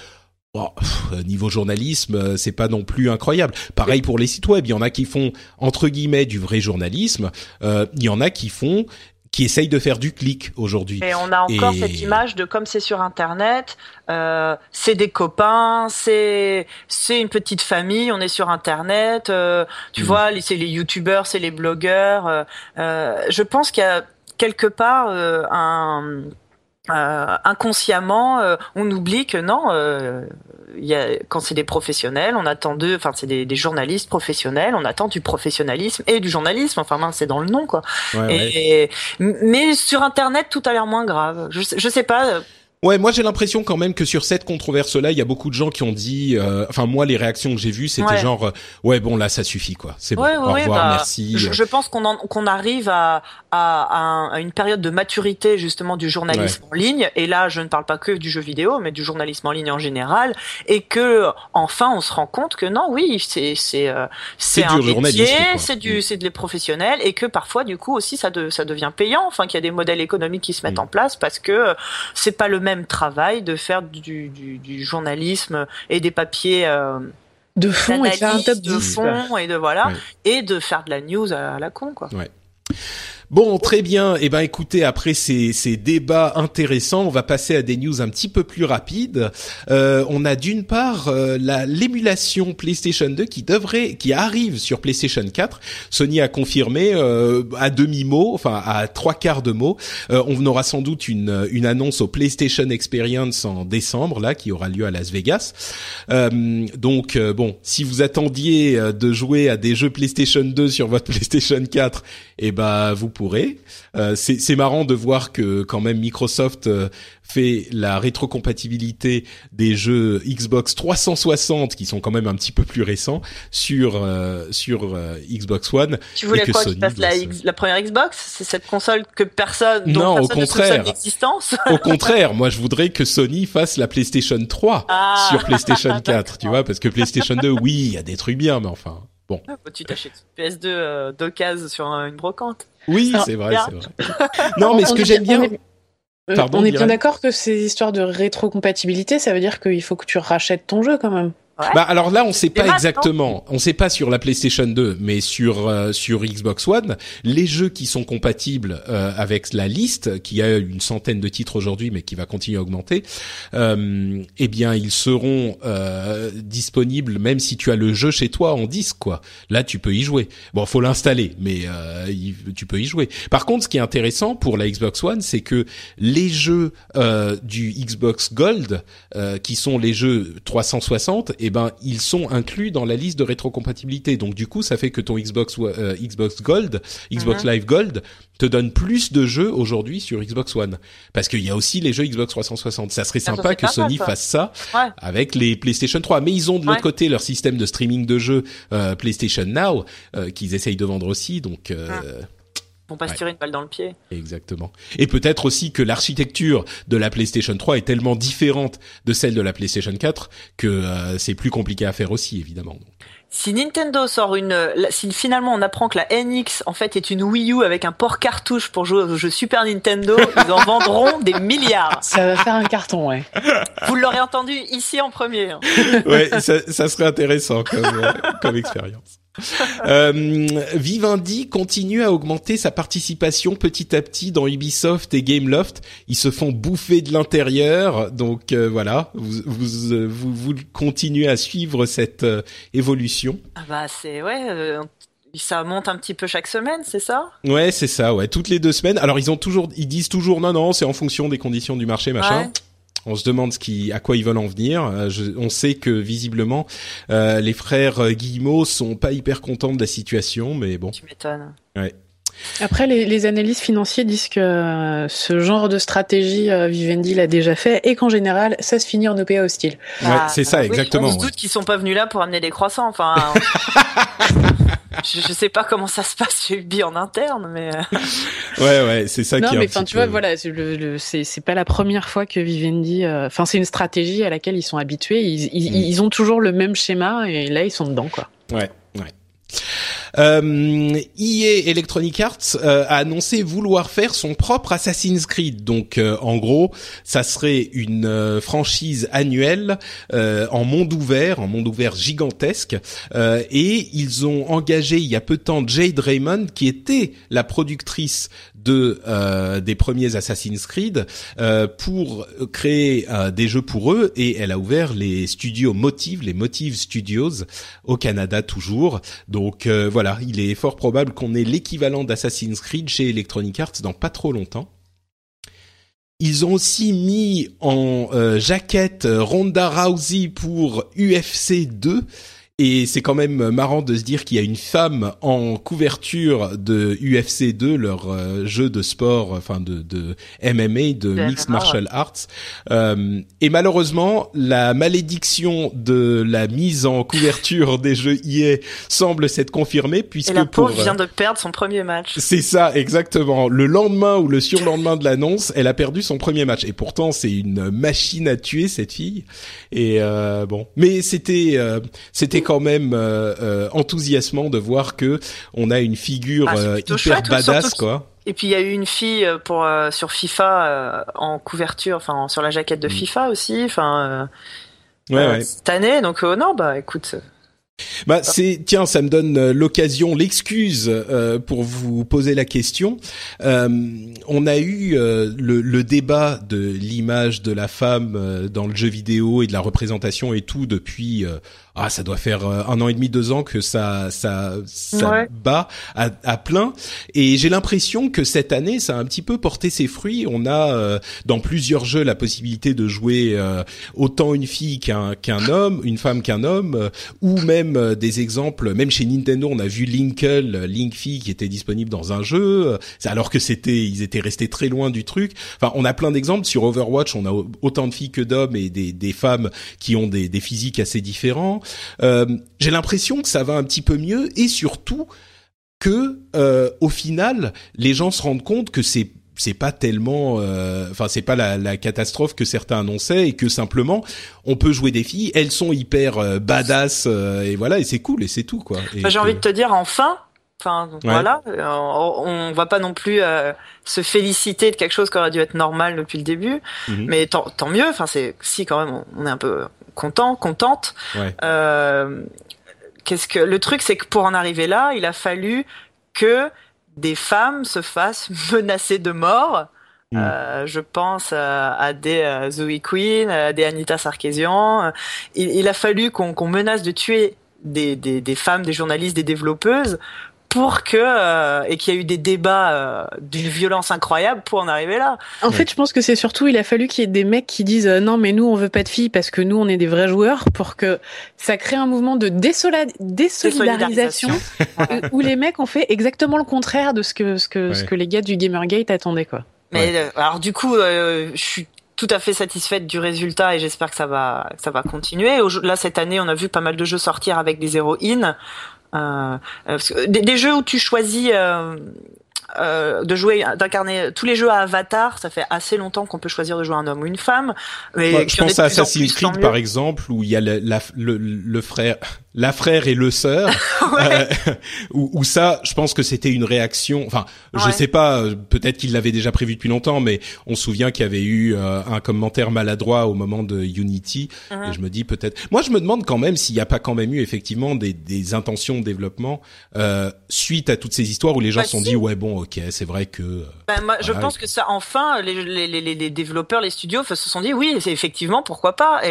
niveau journalisme, euh, c'est pas non plus incroyable. Pareil pour les sites web, il y en a qui font entre guillemets du vrai journalisme, euh, il y en a qui font qui essayent de faire du clic aujourd'hui. Et on a encore cette image de comme c'est sur Internet, euh, c'est des copains, c'est c'est une petite famille, on est sur Internet, euh, tu mm. vois, c'est les youtubeurs, c'est les blogueurs. Euh, euh, je pense qu'il y a quelque part un inconsciemment, on oublie que non, y a, quand c'est des professionnels, on attend d'eux, enfin c'est des, des, journalistes professionnels, on attend du professionnalisme et du journalisme. Enfin, c'est dans le nom, quoi. et, mais sur Internet, tout a l'air moins grave. Je, je sais pas. Ouais, moi j'ai l'impression quand même que sur cette controverse-là, il y a beaucoup de gens qui ont dit, euh, enfin moi les réactions que j'ai vues, c'était genre, euh, ouais bon là ça suffit quoi, c'est bon, au revoir, bah, merci. Je, je pense qu'on qu'on arrive à, à, à, une période de maturité justement du journalisme en ligne, et là je ne parle pas que du jeu vidéo, mais du journalisme en ligne en général, et que enfin on se rend compte que non, oui, c'est c'est euh, c'est un métier, c'est du mm. c'est des professionnels, et que parfois du coup aussi ça de, ça devient payant, enfin qu'il y a des modèles économiques qui se mettent mm. en place parce que c'est pas le même travail de faire du, du, journalisme et des papiers euh, de fond et faire un top de fond et de voilà et de faire de la news à, la con quoi. Ouais. Bon, très bien. Eh ben, écoutez, après ces, ces débats intéressants, on va passer à des news un petit peu plus rapides. Euh, on a d'une part euh, la l'émulation PlayStation 2 qui devrait, qui arrive sur PlayStation 4. Sony a confirmé euh, à demi mot, enfin à trois quarts de mot. On aura sans doute une une annonce au PlayStation Experience en décembre, là, qui aura lieu à Las Vegas. Donc bon, si vous attendiez de jouer à des jeux PlayStation 2 sur votre PlayStation 4, eh ben vous pourrez euh, c'est marrant de voir que quand même Microsoft euh, fait la rétrocompatibilité des jeux Xbox 360 qui sont quand même un petit peu plus récents sur euh, sur Xbox One. Tu voulais quoi Sony la, la, première Xbox? C'est cette console que personne dont non personne au contraire existence? au contraire, moi je voudrais que Sony fasse la PlayStation 3 ah. sur PlayStation 4, tu vois, parce que PlayStation 2, oui, il y a des trucs bien, mais enfin. Bon. Ah, tu t'achètes PS2 euh, d'occasion sur une brocante. Oui, c'est vrai, c'est vrai. non, mais ce que j'aime bien. Pardon, on est bien d'accord que ces histoires de rétrocompatibilité, ça veut dire qu'il faut que tu rachètes ton jeu quand même. Bah alors là, on sait pas exactement. On sait pas sur la PlayStation 2, mais sur euh, sur Xbox One, les jeux qui sont compatibles euh, avec la liste, qui a une centaine de titres aujourd'hui, mais qui va continuer à augmenter, euh, eh bien, ils seront euh, disponibles même si tu as le jeu chez toi en disque, quoi. Là, tu peux y jouer. Bon, faut l'installer, mais tu peux y jouer. Par contre, ce qui est intéressant pour la Xbox One, c'est que les jeux du Xbox Gold, qui sont les jeux 360 eh ben ils sont inclus dans la liste de rétrocompatibilité. Donc du coup, ça fait que ton Xbox euh, Xbox Gold, Xbox mhm. Live Gold te donne plus de jeux aujourd'hui sur Xbox One parce qu'il y a aussi les jeux Xbox 360. Ça serait sympa que Sony fasse ça avec les PlayStation 3, mais ils ont de l'autre côté leur système de streaming de jeux euh, PlayStation Now euh, qu'ils essayent de vendre aussi. Donc vont pas se tirer une balle dans le pied. Exactement. Et peut-être aussi que l'architecture de la PlayStation 3 est tellement différente de celle de la PlayStation 4 que euh, c'est plus compliqué à faire aussi, évidemment. Si Nintendo sort une, si finalement on apprend que la NX en fait est une Wii U avec un port cartouche pour jouer aux jeux Super Nintendo, ils en vendront des milliards. Ça va faire un carton, ouais. Vous l'aurez entendu ici en premier. Hein. Ouais, ça, ça, serait intéressant comme, euh, comme expérience. euh, Vivendi continue à augmenter sa participation petit à petit dans Ubisoft et Gameloft. Ils se font bouffer de l'intérieur, donc euh, voilà, vous, vous, euh, vous, vous, continuez à suivre cette euh, évolution. Ah bah c'est ouais, ça monte un petit peu chaque semaine, c'est ça? Ouais, c'est ça, ouais, toutes les deux semaines. Alors ils ont toujours, ils disent toujours non non, c'est en fonction des conditions du marché, machin. On se demande ce qui, à quoi ils veulent en venir. Euh, on sait que visiblement euh, les frères euh, Guillemot sont pas hyper contents de la situation, mais bon. Tu m'étonnes. Ouais. Après, les, les, analystes financiers disent que ce genre de stratégie, Vivendi l'a déjà fait et qu'en général, ça se finit en OPA hostile. Ouais, c'est ça, exactement. on se doute qu'ils sont pas venus là pour amener des croissants. Enfin, je, je, sais pas comment ça se passe chez Ubi en interne, mais. Euh. ouais, ouais, c'est ça non, qui. Non, mais enfin, tu vois, voilà, c'est pas la première fois que Vivendi. Euh, enfin, c'est une stratégie à laquelle ils sont habitués. Ils, ils, mm. ils ont toujours le même schéma et là, ils sont dedans, quoi. Ouais, ouais. Euh, EA Electronic Arts euh, a annoncé vouloir faire son propre Assassin's Creed. Donc euh, en gros, ça serait une euh, franchise annuelle en monde ouvert, en monde ouvert gigantesque. et ils ont engagé il y a peu de temps Jade Raymond, qui était la productrice de euh, des premiers Assassin's Creed euh, pour créer euh, des jeux pour eux et elle a ouvert les studios Motive, les Motive Studios au Canada toujours. Donc voilà il est fort probable qu'on ait l'équivalent d'Assassin's Creed chez Electronic Arts dans pas trop longtemps. Ils ont aussi mis en euh, jaquette Ronda Rousey pour UFC 2 et c'est quand même marrant de se dire qu'il y a une femme en couverture de UFC 2, leur euh, jeu de sport, enfin de, de MMA, de Mixed Martial Arts. Euh, et malheureusement, la malédiction de la mise en couverture des jeux EA semble s'être confirmée puisque et la pour vient de perdre son premier match. C'est ça, exactement. Le lendemain ou le surlendemain de l'annonce, elle a perdu son premier match. Et pourtant, c'est une machine à tuer cette fille. Et euh, bon, mais c'était euh, c'était quand même euh, euh, enthousiasmant de voir que on a une figure Ah, euh, hyper chouette, badass surtout quoi. Et puis il y a eu une fille pour euh, sur FIFA euh, en couverture, enfin sur la jaquette de FIFA aussi, enfin Mm. Ouais, ouais. cette année. Donc non, bah écoute, Bah c'est tiens, ça me donne l'occasion, l'excuse pour vous poser la question. On a eu le, le débat de l'image de la femme dans le jeu vidéo et de la représentation et tout depuis ah ça doit faire euh, un an et demi deux ans que ça ça ça Ouais. bat à, à plein et j'ai l'impression que cette année ça a un petit peu porté ses fruits. On a euh, dans plusieurs jeux la possibilité de jouer euh, autant une fille qu'un qu'un homme, une femme qu'un homme, euh, ou même euh, des exemples. Même chez Nintendo, on a vu Linkle, Link fille qui était disponible dans un jeu, alors que c'était ils étaient restés très loin du truc. Enfin, on a plein d'exemples sur Overwatch. On a au- autant de filles que d'hommes et des, des femmes qui ont des, des physiques assez différents. Euh, j'ai l'impression que ça va un petit peu mieux et surtout que euh, au final les gens se rendent compte que c'est c'est pas tellement euh, enfin c'est pas la, la catastrophe que certains annonçaient et que simplement on peut jouer des filles elles sont hyper euh, badass euh, et voilà et c'est cool et c'est tout quoi j'ai que- envie de te dire enfin. Enfin, Ouais. voilà, on, on va pas non plus se féliciter de quelque chose qui aurait dû être normal depuis le début, Mhm. mais tant, tant mieux. Enfin, c'est si quand même, on, on est un peu content, contente. Ouais. Euh, Qu'est-ce que le truc, c'est que pour en arriver là, il a fallu que des femmes se fassent menacer de mort. Mm. Euh, je pense à, à des euh, Zoe Queen, à des Anita Sarkeesian. Il, il a fallu qu'on menace de tuer des, des, des femmes, des journalistes, des développeuses pour que euh, et qu'il y a eu des débats euh, d'une violence incroyable pour en arriver là. En fait, je pense que c'est surtout, il a fallu qu'il y ait des mecs qui disent euh, non, mais nous, on veut pas de filles parce que nous, on est des vrais joueurs pour que ça crée un mouvement de désola- désolidarisation Ouais. où les mecs ont fait exactement le contraire de ce que, ce que, ce Ouais. que les gars du Gamergate attendaient, quoi. Mais euh, alors du coup, euh, je suis tout à fait satisfaite du résultat et j'espère que ça va que ça va continuer. Là cette année, on a vu pas mal de jeux sortir avec des héroïnes. Euh, euh, des, des jeux où tu choisis euh, de jouer, d'incarner tous les jeux à Avatar, ça fait assez longtemps qu'on peut choisir de jouer un homme ou une femme. Mais Ouais, je pense à Assassin's plus, Creed par exemple où il y a le, la- le, le frère la frère et le sœur Ouais. euh, où, où ça je pense que c'était une réaction enfin je Ouais. sais pas peut-être qu'il l'avait déjà prévu depuis longtemps mais on se souvient qu'il y avait eu euh, un commentaire maladroit au moment de Unity Mhm. et je me dis peut-être moi je me demande quand même s'il n'y a pas quand même eu effectivement des, des intentions de développement euh, suite à toutes ces histoires où les gens Bah, se sont si. dit ouais bon ok c'est vrai que euh, Ben, moi, je pense que ça, enfin, les, les, les, les développeurs, les studios se sont dit oui, c'est effectivement pourquoi pas. Et,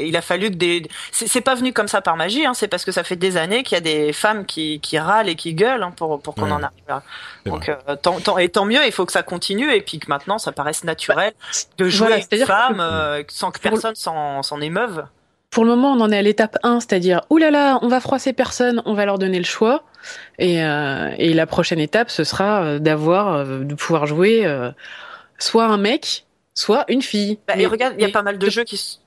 et il a fallu que des, c'est pas venu comme ça par magie, hein, c'est parce que ça fait des années qu'il y a des femmes qui, qui râlent et qui gueulent hein, pour pour qu'on Ouais. en arrive là. Donc euh, tant, tant et tant mieux, il faut que ça continue et puis que maintenant ça paraisse naturel de jouer Voilà, une femme que- euh, sans que personne s'en s'en émeuve. Pour le moment, on en est à l'étape 1, c'est-à-dire, oulala, on va froisser personne, on va leur donner le choix. Et, euh, et la prochaine étape, ce sera euh, d'avoir, euh, de pouvoir jouer euh, soit un mec, soit une fille. Bah, Mais- et regarde, il y a pas mal de jeux qui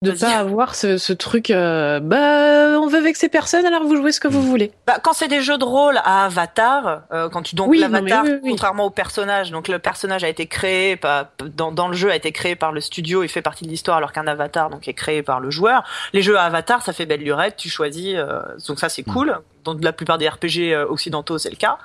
de pas avoir ce, ce truc, euh, bah, on veut vexer personne, alors vous jouez ce que vous voulez. Bah, quand c'est des jeux de rôle à Avatar, euh, quand tu donc Oui, l'avatar, mais oui, oui. contrairement au personnage, donc le personnage a été créé par, dans, dans le jeu a été créé par le studio, il fait partie de l'histoire, alors qu'un avatar donc est créé par le joueur. Les jeux à Avatar, ça fait belle lurette, tu choisis, euh, donc ça c'est Mm. cool. Dans la plupart des RPG euh, occidentaux, c'est le cas.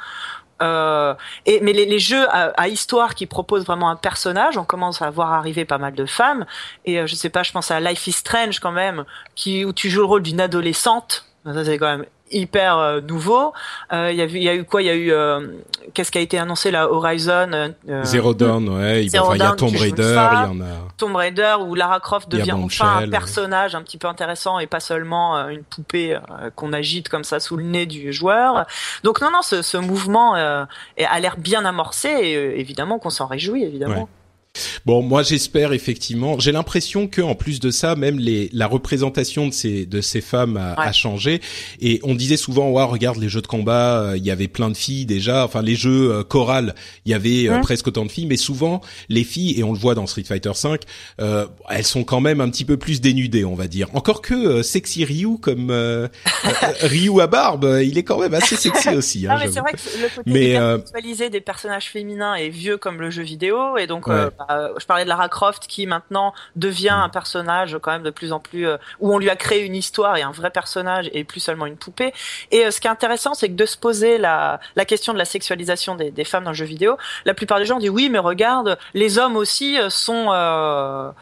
Euh, et mais les, les jeux à, à histoire qui proposent vraiment un personnage, on commence à voir arriver pas mal de femmes. Et euh, je sais pas, je pense à Life is Strange quand même, qui où tu joues le rôle d'une adolescente. Ça c'est quand même hyper euh, nouveau. Euh, Il y a y a eu quoi? Il y a eu euh, qu'est-ce qui a été annoncé là? Horizon. Zero Dawn, ouais. Il, enfin, y a Tomb Raider, il y en a. Tomb Raider où Lara Croft devient enfin un ouais. personnage un petit peu intéressant et pas seulement une poupée qu'on agite comme ça sous le nez du joueur. Donc non non ce, ce mouvement euh, a l'air bien amorcé et évidemment qu'on s'en réjouit évidemment. Ouais. Bon, moi j'espère effectivement. J'ai l'impression que en plus de ça, même les la représentation de ces de ces femmes a, Ouais. a changé. Et on disait souvent, ouais, regarde les jeux de combat, euh, il y avait plein de filles déjà. Enfin, les jeux euh, chorales, il y avait euh, presque autant de filles, mais souvent les filles, et on le voit dans Street Fighter V, euh, elles sont quand même un petit peu plus dénudées, on va dire. Encore que sexy Ryu comme Ryu à barbe, il est quand même assez sexy aussi. Hein, Ah mais c'est vrai que le côté Mais, des personnages féminins est vieux comme le jeu vidéo et donc Ouais. Euh, je parlais de Lara Croft qui maintenant devient un personnage quand même de plus en plus euh, où on lui a créé une histoire et un vrai personnage et plus seulement une poupée. Et euh, ce qui est intéressant c'est que de se poser la la question de la sexualisation des, des femmes dans le jeu vidéo, la plupart des gens disent oui mais regarde les hommes aussi euh, sont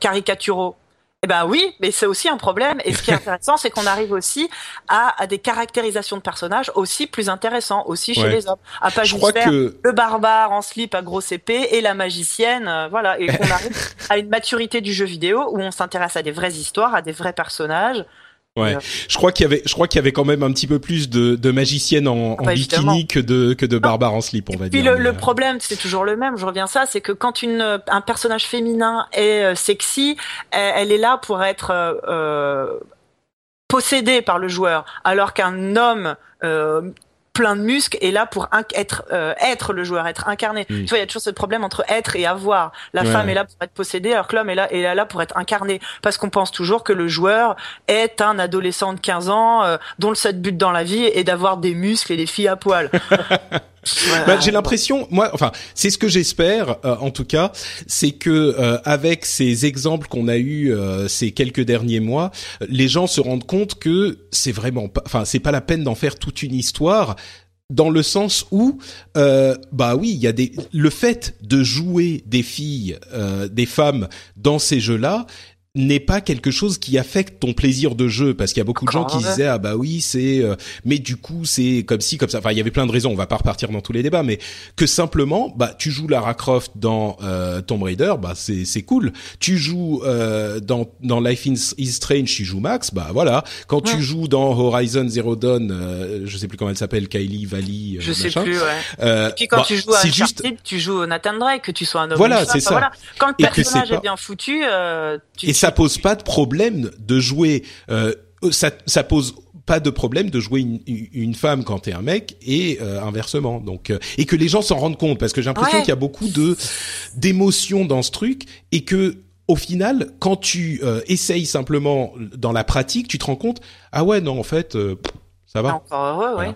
caricaturaux. Eh ben oui, mais c'est aussi un problème. Et ce qui est intéressant, c'est qu'on arrive aussi à, à des caractérisations de personnages aussi plus intéressants, aussi chez Ouais. les hommes. À pas juste faire que le barbare en slip à grosse épée et la magicienne, euh, voilà. Et qu'on arrive à une maturité du jeu vidéo où on s'intéresse à des vraies histoires, à des vrais personnages. Ouais, je crois qu'il y avait, je crois qu'il y avait quand même un petit peu plus de, de magiciennes en, Ah en bah, bikini que de que de barbares en slip, on va Et puis dire. le, mais, le euh, problème, c'est toujours le même. Je reviens à ça, c'est que quand une un personnage féminin est euh, sexy, elle, elle est là pour être euh, euh, possédée par le joueur, alors qu'un homme euh, plein de muscles est là pour être euh, être le joueur, être incarné. Tu vois, il y a toujours ce problème entre être et avoir. La Ouais, femme est là pour être possédée, alors que l'homme est là est là pour être incarné, parce qu'on pense toujours que le joueur est un adolescent de 15 ans euh, dont le seul but dans la vie est d'avoir des muscles et des filles à poil. Voilà. Bah, j'ai l'impression, moi, enfin, c'est ce que j'espère, euh, en tout cas, c'est que euh, avec ces exemples qu'on a eu euh, ces quelques derniers mois, les gens se rendent compte que c'est vraiment pas, enfin, c'est pas la peine d'en faire toute une histoire. Dans le sens où, euh, bah oui, il y a des, le fait de jouer des filles, euh, des femmes dans ces jeux-là n'est pas quelque chose qui affecte ton plaisir de jeu parce qu'il y a beaucoup de gens qui disaient ah bah oui c'est euh, mais du coup c'est comme ci comme ça enfin il y avait plein de raisons on va pas repartir dans tous les débats mais que simplement bah tu joues Lara Croft dans euh, Tomb Raider bah c'est c'est cool tu joues euh, dans dans Life is, is Strange tu joues Max bah voilà quand tu joues dans Horizon Zero Dawn euh, je sais plus comment elle s'appelle Kylie Valley euh, Je sais machin, plus, ouais. euh, Et puis quand bah, tu joues à Uncharted, juste tu joues Nathan Drake, que tu sois un homme Voilà, c'est ça. Voilà. Quand le Et personnage pas- est bien foutu, euh, tu, et ça pose pas de problème de jouer euh, ça ça pose pas de problème de jouer une, une femme quand t'es un mec et euh, inversement donc euh, et que les gens s'en rendent compte parce que j'ai l'impression Ouais. qu'il y a beaucoup de d'émotions dans ce truc et que au final quand tu euh, essayes simplement dans la pratique tu te rends compte ah ouais non en fait ça va encore heureux, ouais.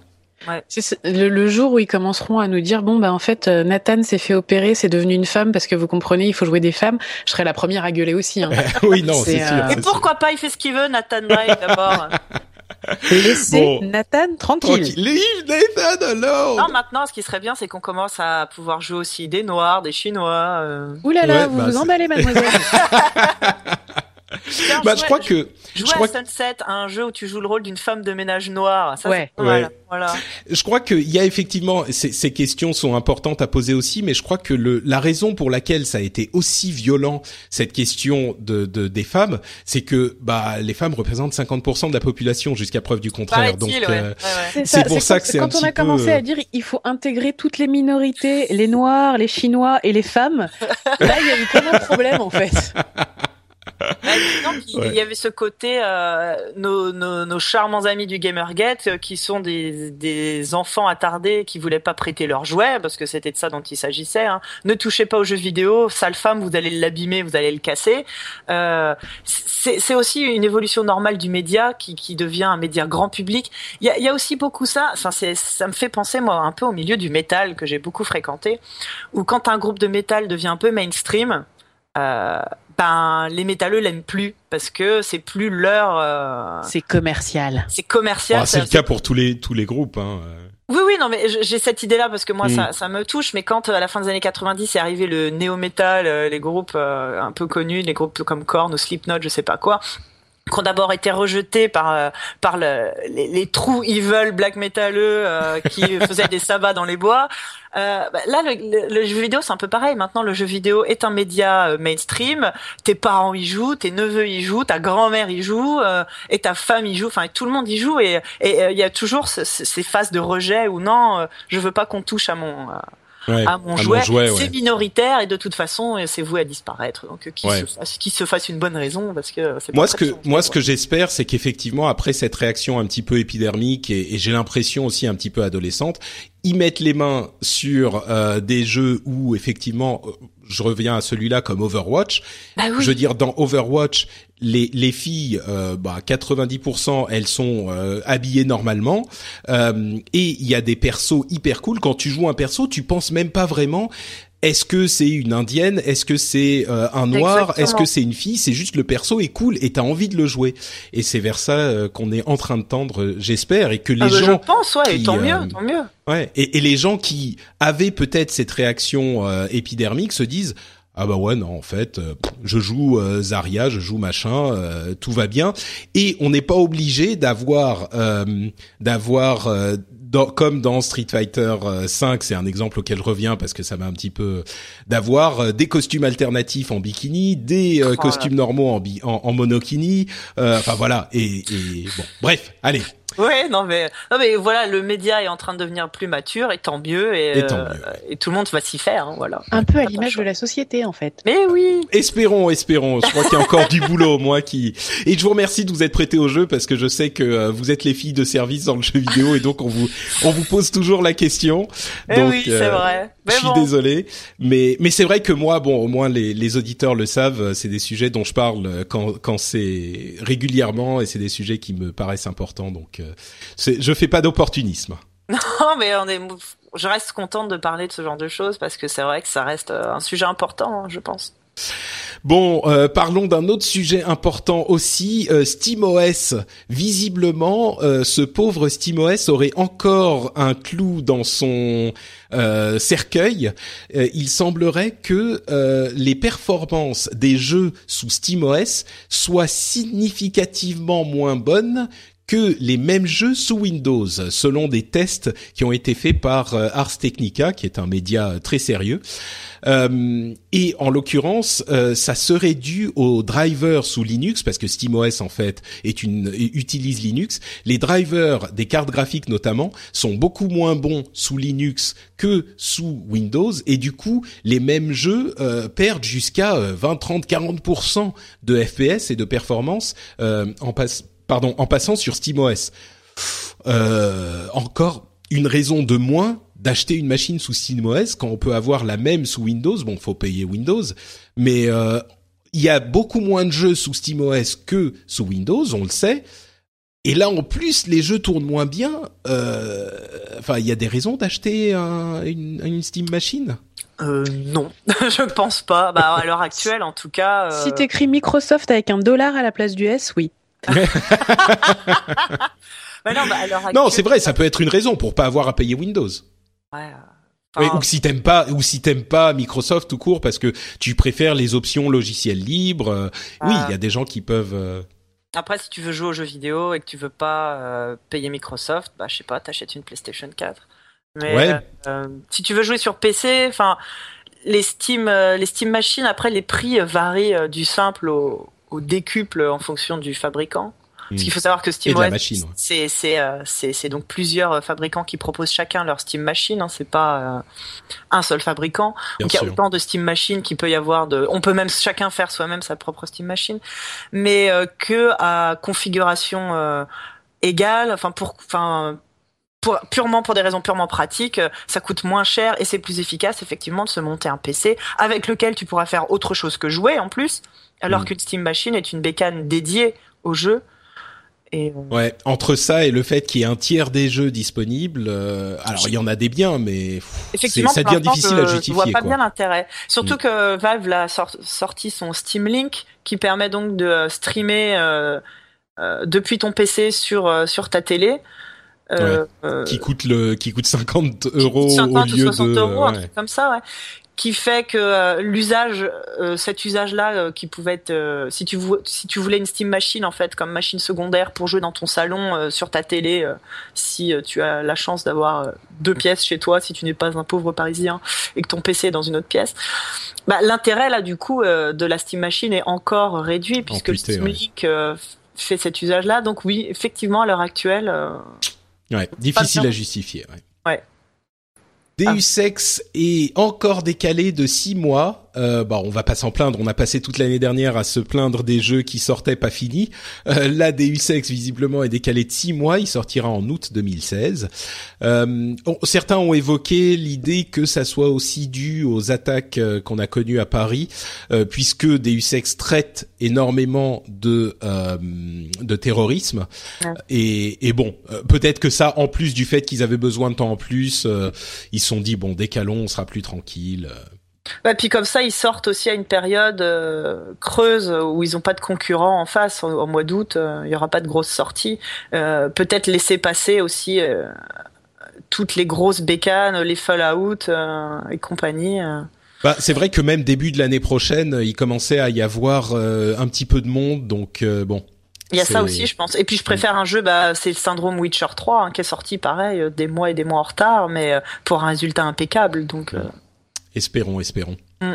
C'est- c'est le, le jour où ils commenceront à nous dire bon bah en fait euh, Nathan s'est fait opérer, c'est devenu une femme parce que vous comprenez, il faut jouer des femmes. Je serai la première à gueuler aussi. Hein. oui non C'est, sûr euh, Et pourquoi pas, il fait ce qu'il veut, Nathan Drake, d'abord. Laissez Bon. Nathan tranquille. Tranquille. Leave Nathan alone non, maintenant, ce qui serait bien, c'est qu'on commence à pouvoir jouer aussi des Noirs, des Chinois. Euh... Ouh là là, Ouais, vous bah, vous emballez mademoiselle. Bah je crois que Jouer je crois à Sunset, un jeu où tu joues le rôle d'une femme de ménage noire, ça Ouais. mal. Ouais. Voilà. Je crois qu'il y a effectivement ces, ces questions sont importantes à poser aussi, mais je crois que le, la raison pour laquelle ça a été aussi violent cette question de, de des femmes, c'est que bah les femmes représentent 50% de la population jusqu'à preuve du contraire. Donc ouais. euh, Ouais, ouais. C'est pour ça que c'est un quand on petit a commencé peu, à dire il faut intégrer toutes les minorités, les noirs, les chinois et les femmes. Là, il y a eu comme un problème en fait. Ouais, Ouais. y avait ce côté, euh, nos, nos, nos charmants amis du Gamergate, euh, qui sont des, des enfants attardés qui voulaient pas prêter leurs jouets, parce que c'était de ça dont il s'agissait. Hein. Ne touchez pas aux jeux vidéo, sale femme, vous allez l'abîmer, vous allez le casser. Euh, c'est aussi une évolution normale du média qui, qui devient un média grand public. Il y a, il y a aussi beaucoup ça. Enfin, ça me fait penser moi un peu au milieu du métal que j'ai beaucoup fréquenté, où quand un groupe de métal devient un peu mainstream. Euh, ben les métalleux l'aiment plus parce que c'est plus leur euh, C'est commercial. c'est commercial ah, c'est le cas pour tous les tous les groupes. Hein. euh. oui oui non mais j'ai cette idée là parce que moi Mm. ça, ça me touche mais quand euh, à la fin des années 90 est arrivé le néo métal les groupes euh, un peu connus les groupes comme Korn ou Slipknot je sais pas quoi qui ont d'abord été rejetés par euh, par le, les, les, trous evil black métalleux euh, qui faisaient des sabbats dans les bois. Euh, bah, là, le, le, jeu vidéo, c'est un peu pareil. Maintenant, le jeu vidéo est un média euh, mainstream. Tes parents y jouent, tes neveux y jouent, ta grand-mère y joue, et ta femme y joue. Enfin, tout le monde y joue. Et il y a toujours ces phases de rejet ou non, je veux pas qu'on touche à mon à mon jouet. c'est minoritaire et de toute façon, c'est voué à disparaître. Donc, qu'il se, fasse, se fasse une bonne raison parce que c'est moi ce que moi ce que j'espère, c'est qu'effectivement après cette réaction un petit peu épidermique et, et j'ai l'impression aussi un petit peu adolescente, ils mettent les mains sur euh, des jeux où effectivement, euh, je reviens à celui-là comme Overwatch. Bah Je veux dire, dans Overwatch, les, les filles, euh, bah, 90% elles sont euh, habillées normalement euh, et il y a des persos hyper cool. Quand tu joues un perso, tu penses même pas vraiment est-ce que c'est une indienne Est-ce que c'est euh, un noir Est-ce que c'est une fille C'est juste le perso est cool et t'as envie de le jouer. Et c'est vers ça euh, qu'on est en train de tendre, j'espère, et que les ah bah, gens. Je pense, ouais, et tant mieux, euh, tant mieux. Ouais, et, et, les gens qui avaient peut-être cette réaction épidermique se disent. Ah bah ouais non en fait je joue Zarya je joue machin tout va bien. Et on n'est pas obligé d'avoir d'avoir comme dans Street Fighter 5, euh, c'est un exemple auquel je reviens parce que ça m'a un petit peu d'avoir euh, des costumes alternatifs en bikini, des euh, oh costumes normaux en, en, en monokini, enfin voilà. Et, et bon, bref, allez, Ouais, non mais non mais voilà, le média est en train de devenir plus mature et tant mieux et, euh, et, tout le monde va s'y faire, hein, voilà. Un peu à l'image de la société en fait. Mais oui. Espérons, espérons. Je crois qu'il y a encore du boulot, moi qui. Et je vous remercie de vous être prêté au jeu parce que je sais que euh, vous êtes les filles de service dans le jeu vidéo et donc on vous on vous pose toujours la question. Eh donc, oui, c'est euh, vrai. Je suis désolé, mais mais c'est vrai que moi, bon, au moins les les auditeurs le savent, c'est des sujets dont je parle quand quand c'est régulièrement et c'est des sujets qui me paraissent importants, donc. Euh, je fais pas d'opportunisme. Non, mais on est, je reste contente de parler de ce genre de choses parce que c'est vrai que ça reste euh, un sujet important, hein, je pense. Bon, euh, parlons d'un autre sujet important aussi. SteamOS, visiblement, ce pauvre SteamOS aurait encore un clou dans son cercueil. il semblerait que les performances des jeux sous SteamOS soient significativement moins bonnes que les mêmes jeux sous Windows, selon des tests qui ont été faits par euh, Ars Technica, qui est un média euh, très sérieux. Euh, et en l'occurrence, euh, ça serait dû aux drivers sous Linux, parce que SteamOS en fait est une utilise Linux. Les drivers des cartes graphiques notamment sont beaucoup moins bons sous Linux que sous Windows, et du coup, les mêmes jeux perdent jusqu'à 20, 30, 40% de FPS et de performance en passe pardon, en passant sur SteamOS. Euh, encore une raison de moins d'acheter une machine sous SteamOS quand on peut avoir la même sous Windows. Bon, faut payer Windows, mais euh, il y a beaucoup moins de jeux sous SteamOS que sous Windows, on le sait. Et là, en plus, les jeux tournent moins bien. Euh, enfin, il y a des raisons d'acheter une, une, Steam Machine? Euh, non, je pense pas. Bah, à l'heure actuelle, en tout cas. Euh... Si t'écris Microsoft avec un dollar à la place du S, oui. Non, c'est vrai, ça peut être une raison pour pas avoir à payer Windows. Ouais. ou si t'aimes pas, ou si t'aimes pas Microsoft tout court parce que tu préfères les options logiciels libres. Euh, oui, il y a des gens qui peuvent. Euh, Après, si tu veux jouer aux jeux vidéo et que tu veux pas euh, payer Microsoft, bah je sais pas, t'achètes une PlayStation 4. Mais ouais. si tu veux jouer sur PC, enfin les Steam, les Steam machines, après les prix varient du simple au, au décuple en fonction du fabricant. Parce qu'il faut savoir que SteamOS, c'est c'est euh, c'est c'est donc plusieurs euh, fabricants qui proposent chacun leur Steam Machine. Hein, c'est pas euh, un seul fabricant. donc il y a autant de Steam Machine qu'il peut y avoir de. On peut même chacun faire soi-même sa propre Steam Machine, mais que à configuration égale. Enfin pour enfin pour, purement pour des raisons purement pratiques, ça coûte moins cher et c'est plus efficace effectivement de se monter un PC avec lequel tu pourras faire autre chose que jouer en plus alors mm. qu'une Steam Machine est une bécane dédiée au jeu. Et euh, Ouais, entre ça et le fait qu'il y ait un tiers des jeux disponibles, euh, alors il y en a des biens, mais Effectivement, ça devient difficile à justifier. Je vois pas bien l'intérêt. Surtout mm. que Valve a sorti son Steam Link, qui permet donc de streamer euh, euh depuis ton PC sur sur ta télé. Qui coûte le qui coûte 50 euros 50 au lieu ou 60 euros, un truc comme ça, ouais qui fait que euh, l'usage, euh, cet usage-là, euh, qui pouvait être, si tu si tu voulais une Steam Machine en fait comme machine secondaire pour jouer dans ton salon sur ta télé, si tu as la chance d'avoir deux pièces chez toi, si tu n'es pas un pauvre Parisien et que ton PC est dans une autre pièce, bah, l'intérêt là du coup de la Steam Machine est encore réduit puisque le Steam Link fait cet usage-là. Donc oui, effectivement, à l'heure actuelle. ouais, difficile à justifier. Ouais. Deus Ex est encore décalé de six mois euh, bah, on va pas s'en plaindre. On a passé toute l'année dernière à se plaindre des jeux qui sortaient pas finis. Euh, là, Deus Ex visiblement est décalé de six mois. Il sortira en août 2016. Euh, certains ont évoqué l'idée que ça soit aussi dû aux attaques euh, qu'on a connues à Paris, euh, puisque Deus Ex traite énormément de de terrorisme. Et, et, bon, peut-être que ça, en plus du fait qu'ils avaient besoin de temps en plus, ils se sont dit bon, décalons, on sera plus tranquille. Ouais, puis comme ça, ils sortent aussi à une période euh, creuse où ils n'ont pas de concurrents en face. Au, mois d'août, euh, il y aura pas de grosses sorties. Euh, peut-être laisser passer aussi toutes les grosses bécanes, les Fallout et compagnie. Bah, c'est vrai que même début de l'année prochaine, il commençait à y avoir un petit peu de monde, donc bon. Il y a ça aussi, je pense. Et puis je préfère un jeu, bah, c'est le syndrome Witcher 3 hein, qui est sorti pareil, des mois et des mois en retard, mais pour un résultat impeccable. Donc. Espérons, espérons. Mm.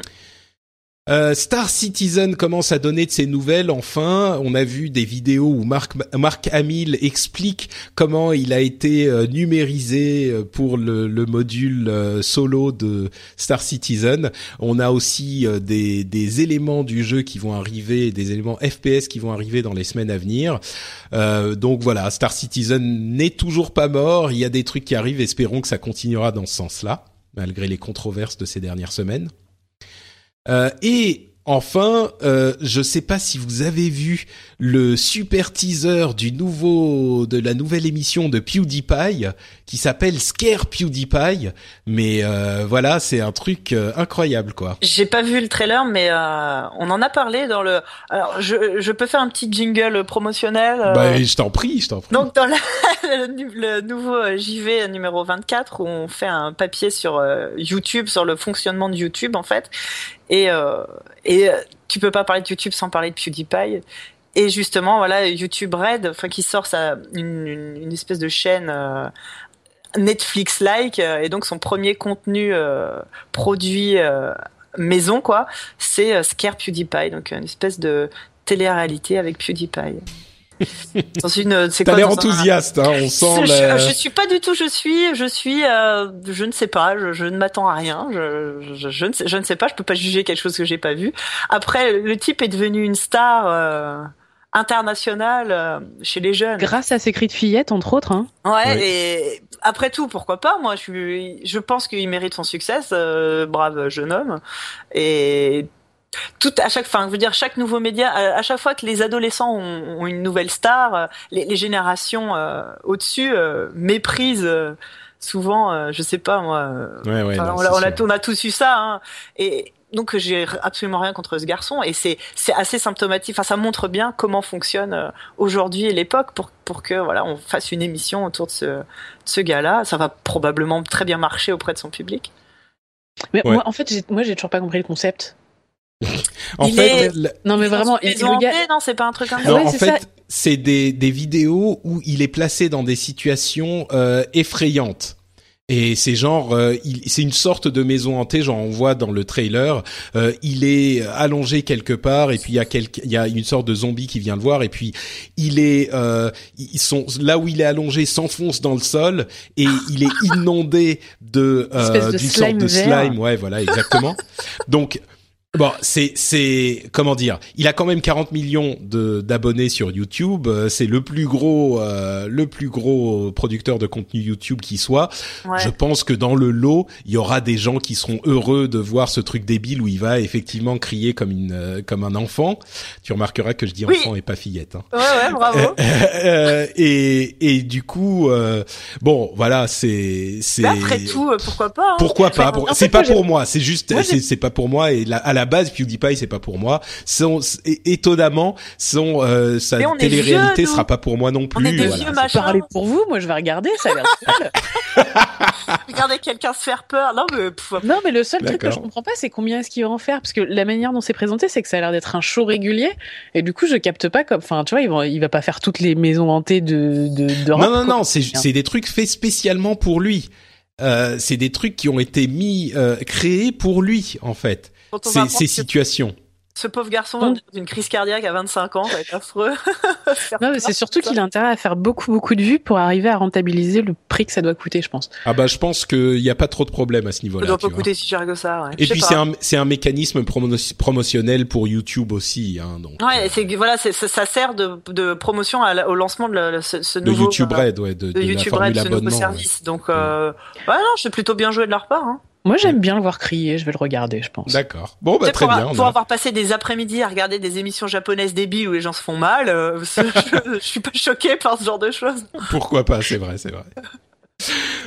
Euh, Star Citizen commence à donner de ses nouvelles. Enfin, on a vu des vidéos où Marc, Marc Hamill explique comment il a été euh, numérisé euh, pour le, module solo de Star Citizen. On a aussi des, des, éléments du jeu qui vont arriver, des éléments FPS qui vont arriver dans les semaines à venir. donc voilà, Star Citizen n'est toujours pas mort. Il y a des trucs qui arrivent. Espérons que ça continuera dans ce sens-là malgré les controverses de ces dernières semaines. Euh, Enfin, euh, je sais pas si vous avez vu le super teaser du nouveau de la nouvelle émission de PewDiePie qui s'appelle Scare PewDiePie, mais euh, voilà, c'est un truc euh, incroyable quoi. J'ai pas vu le trailer, mais euh, on en a parlé dans le. Alors, je, je peux faire un petit jingle promotionnel. Bah, je t'en prie, je t'en prie. Donc dans le, nouveau JV numéro 24 où on fait un papier sur YouTube sur le fonctionnement de YouTube en fait, et et tu peux pas parler de YouTube sans parler de PewDiePie. Et justement, voilà, YouTube Red, enfin, qui sort ça, une, espèce de chaîne euh, Netflix-like, euh, et donc son premier contenu euh, produit maison, quoi, c'est Scare PewDiePie, donc une espèce de télé-réalité avec PewDiePie. Dans une c'est T'as l'air enthousiaste, hein, on sent. Je, je, suis pas du tout. Je suis, je suis, euh, je ne sais pas. Je, je ne m'attends à rien. Je, je, je, ne sais, je ne sais pas. Je peux pas juger quelque chose que j'ai pas vu. Après, le type est devenu une star. Euh, internationale euh, chez les jeunes. Grâce à ses cris de fillette, entre autres. Hein. Ouais, et après tout, pourquoi pas Moi, je, je pense qu'il mérite son succès, euh, brave jeune homme. Et tout à chaque fin, je veux dire chaque nouveau média, à, chaque fois que les adolescents ont, une nouvelle star, euh, les, générations euh, au-dessus euh, méprisent souvent, je sais pas moi. Ouais, ouais, on, a, on, a, tous eu ça. Hein, et donc j'ai absolument rien contre ce garçon et c'est c'est assez symptomatique. Enfin, ça montre bien comment fonctionne aujourd'hui l'époque pour pour que voilà on fasse une émission autour de ce de ce gars-là. Ça va probablement très bien marcher auprès de son public. Mais moi, en fait, moi, j'ai toujours pas compris le concept. en fait, non mais vraiment, il, le non, c'est pas un truc comme ça. en fait, c'est des, des vidéos où il est placé dans des situations euh, effrayantes. Et c'est genre, euh, c'est une sorte de maison hantée, genre on voit dans le trailer, euh, il est allongé quelque part et puis il y a quelque, il y a une sorte de zombie qui vient le voir et puis il est, euh, ils sont là où il est allongé s'enfonce dans le sol et il est inondé de d'une sorte de slime, ouais voilà exactement. Donc Bon, c'est c'est comment dire, il a quand même 40 millions de d'abonnés sur YouTube, euh, c'est le plus gros euh, le plus gros producteur de contenu YouTube qui soit. Je pense que dans le lot, il y aura des gens qui seront heureux de voir ce truc débile où il va effectivement crier comme une euh, comme un enfant. Tu remarqueras que je dis enfant et pas fillette. Hein. Ouais ouais, bravo. et et du coup bon, voilà, c'est c'est après tout pourquoi pas hein. Pourquoi pas C'est pas pour moi, c'est juste c'est pas pour moi et à la la base, PewDiePie, c'est pas pour moi. Son, étonnamment, son euh, sa télé-réalité sera pas pour moi non plus. On est des vieux machins. Parlez pour vous, moi je vais regarder, ça a l'air regarder quelqu'un se faire peur. Non, mais non, mais le seul truc que je comprends pas, c'est combien est-ce qu'il va en faire, parce que la manière dont c'est présenté, c'est que ça a l'air d'être un show régulier, et du coup, je capte pas comme, enfin, tu vois, il va, il va pas faire toutes les maisons hantées de de. de non, non, non, c'est c'est des trucs faits spécialement pour lui. Euh, c'est des trucs qui ont été mis euh, créés pour lui en fait. Ces, ces situations. Ce pauvre garçon d'une crise cardiaque à 25 ans, ça va être affreux. non, mais c'est surtout qu'il a intérêt à faire beaucoup, beaucoup de vues pour arriver à rentabiliser le prix que ça doit coûter, je pense. Ah bah, je pense qu'il n'y a pas trop de problème à ce niveau-là. Ça doit pas coûter si cher que ça, ouais. Et puis, c'est un, c'est un mécanisme promotionnel pour YouTube aussi, hein, donc. Ouais, c'est, voilà, ça sert de, de promotion au lancement de ce, nouveau. De YouTube Red, ouais, de, de, YouTube Red, ce nouveau service. Donc, euh, ouais, non, c'est plutôt bien joué de leur part, hein. Moi, j'aime bien le voir crier. Je vais le regarder, je pense. D'accord. Bon, bah, très bien. Pour avoir passé des après-midi à regarder des émissions japonaises débiles où les gens se font mal, euh, je, suis pas choqué par ce genre de choses. Pourquoi pas C'est vrai, c'est vrai.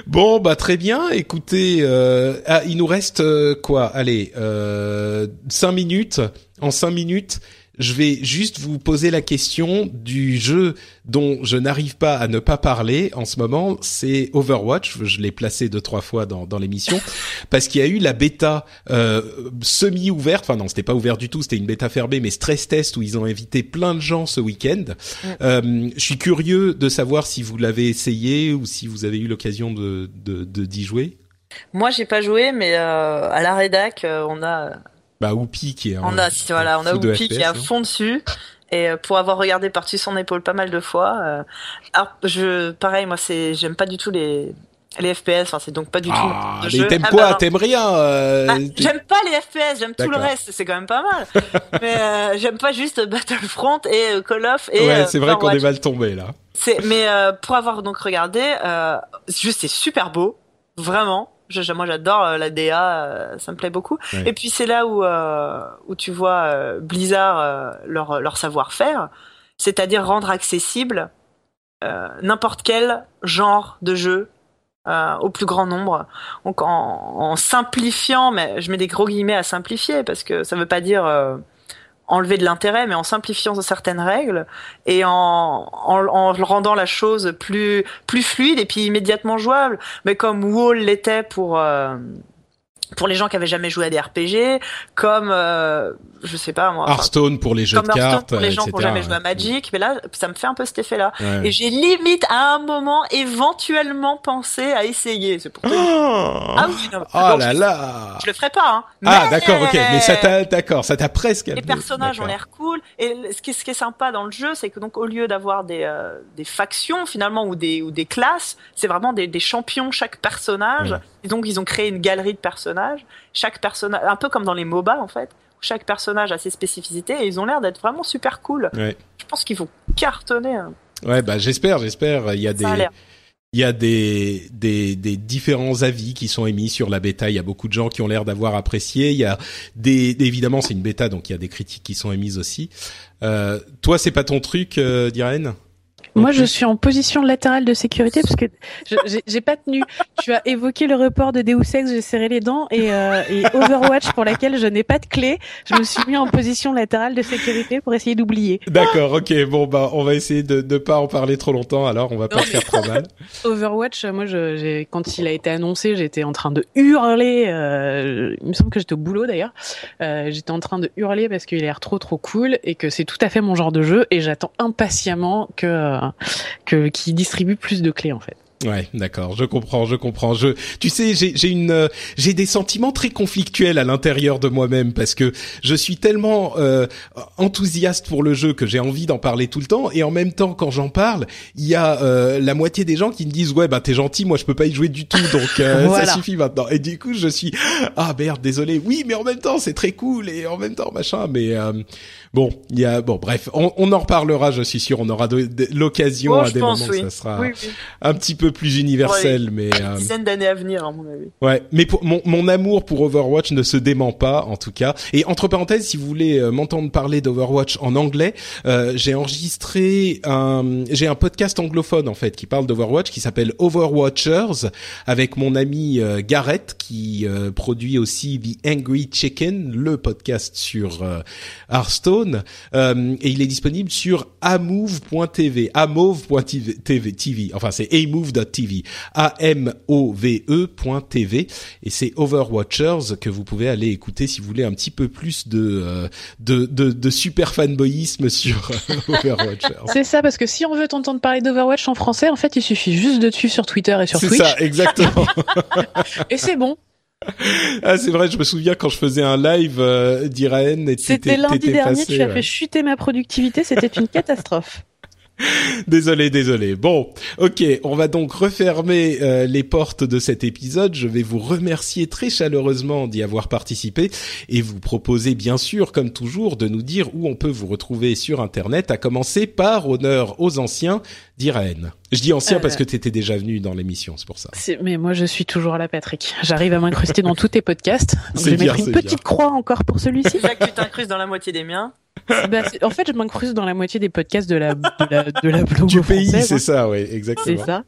Bon, bah très bien. Écoutez, euh, ah, il nous reste euh, quoi? Allez, euh, cinq minutes. En cinq minutes, je vais juste vous poser la question du jeu dont je n'arrive pas à ne pas parler en ce moment, c'est Overwatch. Je l'ai placé deux trois fois dans, dans l'émission parce qu'il y a eu la bêta euh, semi ouverte. Enfin non, c'était pas ouvert du tout, c'était une bêta fermée, mais stress test où ils ont invité plein de gens ce week-end. Euh, je suis curieux de savoir si vous l'avez essayé ou si vous avez eu l'occasion de d'y jouer. Moi, j'ai pas joué, mais euh, à la rédac, euh, on a bah Whoopi qui est on a voilà on a Whoopi qui est à fond dessus. Et euh, pour avoir regardé par-dessus son épaule pas mal de fois euh, alors je pareil moi c'est j'aime pas du tout les les FPS enfin c'est donc pas du tout ah, mais t'aimes ah, quoi? bah, t'aimes rien euh, ah, j'aime pas les FPS j'aime tout le reste c'est quand même pas mal. Mais euh, j'aime pas juste Battlefront et Call of et ouais c'est vrai qu'on est mal tombé là. C'est mais pour avoir donc regardé juste c'est super beau vraiment moi, j'adore euh, la DA, euh, ça me plaît beaucoup. Et puis c'est là où euh, où tu vois Blizzard leur leur savoir-faire, c'est-à-dire rendre accessible n'importe quel genre de jeu au plus grand nombre. Donc en, en, simplifiant, mais je mets des gros guillemets à simplifier parce que ça veut pas dire enlever de l'intérêt, mais en simplifiant certaines règles et en, en, en, rendant la chose plus plus fluide et puis immédiatement jouable. Mais comme Wall l'était pour euh, pour les gens qui avaient jamais joué à des RPG, comme euh, je sais pas moi, Hearthstone pour les jeux de cartes, pour les gens qui ont jamais joué à Magic, mais là ça me fait un peu cet effet-là. Et j'ai limite à un moment éventuellement pensé à essayer. C'est pour oh ah oui, non, oh là là, je le ferai pas. Hein. Ah d'accord, ok, mais ça t'a d'accord, ça t'a presque. Les personnages ont l'air cool et ce qui, ce qui est sympa dans le jeu, c'est que donc au lieu d'avoir des euh, des factions finalement ou des ou des classes, c'est vraiment des, des champions chaque personnage. Et donc ils ont créé une galerie de personnages. Chaque personnage, un peu comme dans les MOBA en fait, où chaque personnage a ses spécificités et ils ont l'air d'être vraiment super cool. Ouais. Je pense qu'il faut cartonner. Hein. Ouais, bah j'espère, j'espère. Il y a des il y a des, des, des, différents avis qui sont émis sur la bêta. Il y a beaucoup de gens qui ont l'air d'avoir apprécié. Il y a des, évidemment, c'est une bêta, donc il y a des critiques qui sont émises aussi. Euh, toi, c'est pas ton truc, euh, Diren? Moi, je suis en position latérale de sécurité parce que j'ai pas tenu. Tu as évoqué le report de Deus Ex, j'ai serré les dents et, euh, et Overwatch pour laquelle je n'ai pas de clé. Je me suis mis en position latérale de sécurité pour essayer d'oublier. D'accord, ok. Bon, bah, on va essayer de ne pas en parler trop longtemps. Alors, on va pas faire trop mal. Overwatch, moi, je, quand il a été annoncé, j'étais en train de hurler. Euh, il me semble que j'étais au boulot d'ailleurs. Euh, j'étais en train de hurler parce qu'il a l'air trop trop cool et que c'est tout à fait mon genre de jeu et j'attends impatiemment que euh, que qui distribue plus de clés en fait. Ouais, d'accord, je comprends, je comprends. Je, tu sais, j'ai une, euh, j'ai des sentiments très conflictuels à l'intérieur de moi-même parce que je suis tellement euh, enthousiaste pour le jeu que j'ai envie d'en parler tout le temps et en même temps, quand j'en parle, il y a euh, la moitié des gens qui me disent ouais bah t'es gentil, moi je peux pas y jouer du tout, donc ça suffit maintenant. Et du coup, je suis ah merde, désolé. Oui, mais en même temps, c'est très cool et en même temps machin, mais Bon, il y a bon, bref, on, on, en reparlera, je suis sûr, on aura l'occasion à des moments, ça sera un petit peu plus universel, mais euh... dizaine d'années à venir, à mon avis. Ouais, mais pour, mon, mon amour pour Overwatch ne se dément pas, en tout cas. Et entre parenthèses, si vous voulez euh, m'entendre parler d'Overwatch en anglais, euh, j'ai enregistré un, j'ai un podcast anglophone en fait qui parle d'Overwatch, qui s'appelle Overwatchers, avec mon ami euh, Gareth qui produit aussi The Angry Chicken, le podcast sur Hearthstone euh, et il est disponible sur amove.tv, amove.tv, TV. Enfin, c'est amove.tv, a m o v e.tv et c'est Overwatchers que vous pouvez aller écouter si vous voulez un petit peu plus de euh, de, de, de super fanboyisme sur Overwatchers. C'est ça, parce que si on veut t'entendre parler d'Overwatch en français, en fait, il suffit juste de suivre sur Twitter et sur Twitch. C'est ça, exactement. et c'est bon. Ah, c'est vrai, je me souviens quand je faisais un live euh, d'Iraen et C'était lundi dernier, tu as fait chuter ma productivité, c'était une catastrophe. désolé, désolé. Bon, ok, on va donc refermer euh, les portes de cet épisode. Je vais vous remercier très chaleureusement d'y avoir participé et vous proposer bien sûr, comme toujours, de nous dire où on peut vous retrouver sur Internet, à commencer par honneur aux anciens d'Iraen. Je dis ancien parce que tu étais déjà venu dans l'émission, c'est pour ça. Mais moi, je suis toujours là, Patrick. J'arrive à m'incruster dans tous tes podcasts. Donc je vais mettre une petite croix encore pour celui-ci. Que tu t'incrustes dans la moitié des miens. Bah, en fait, je m'incruste dans la moitié des podcasts de la de la, de la du pays, c'est ça, oui, exactement. C'est ça.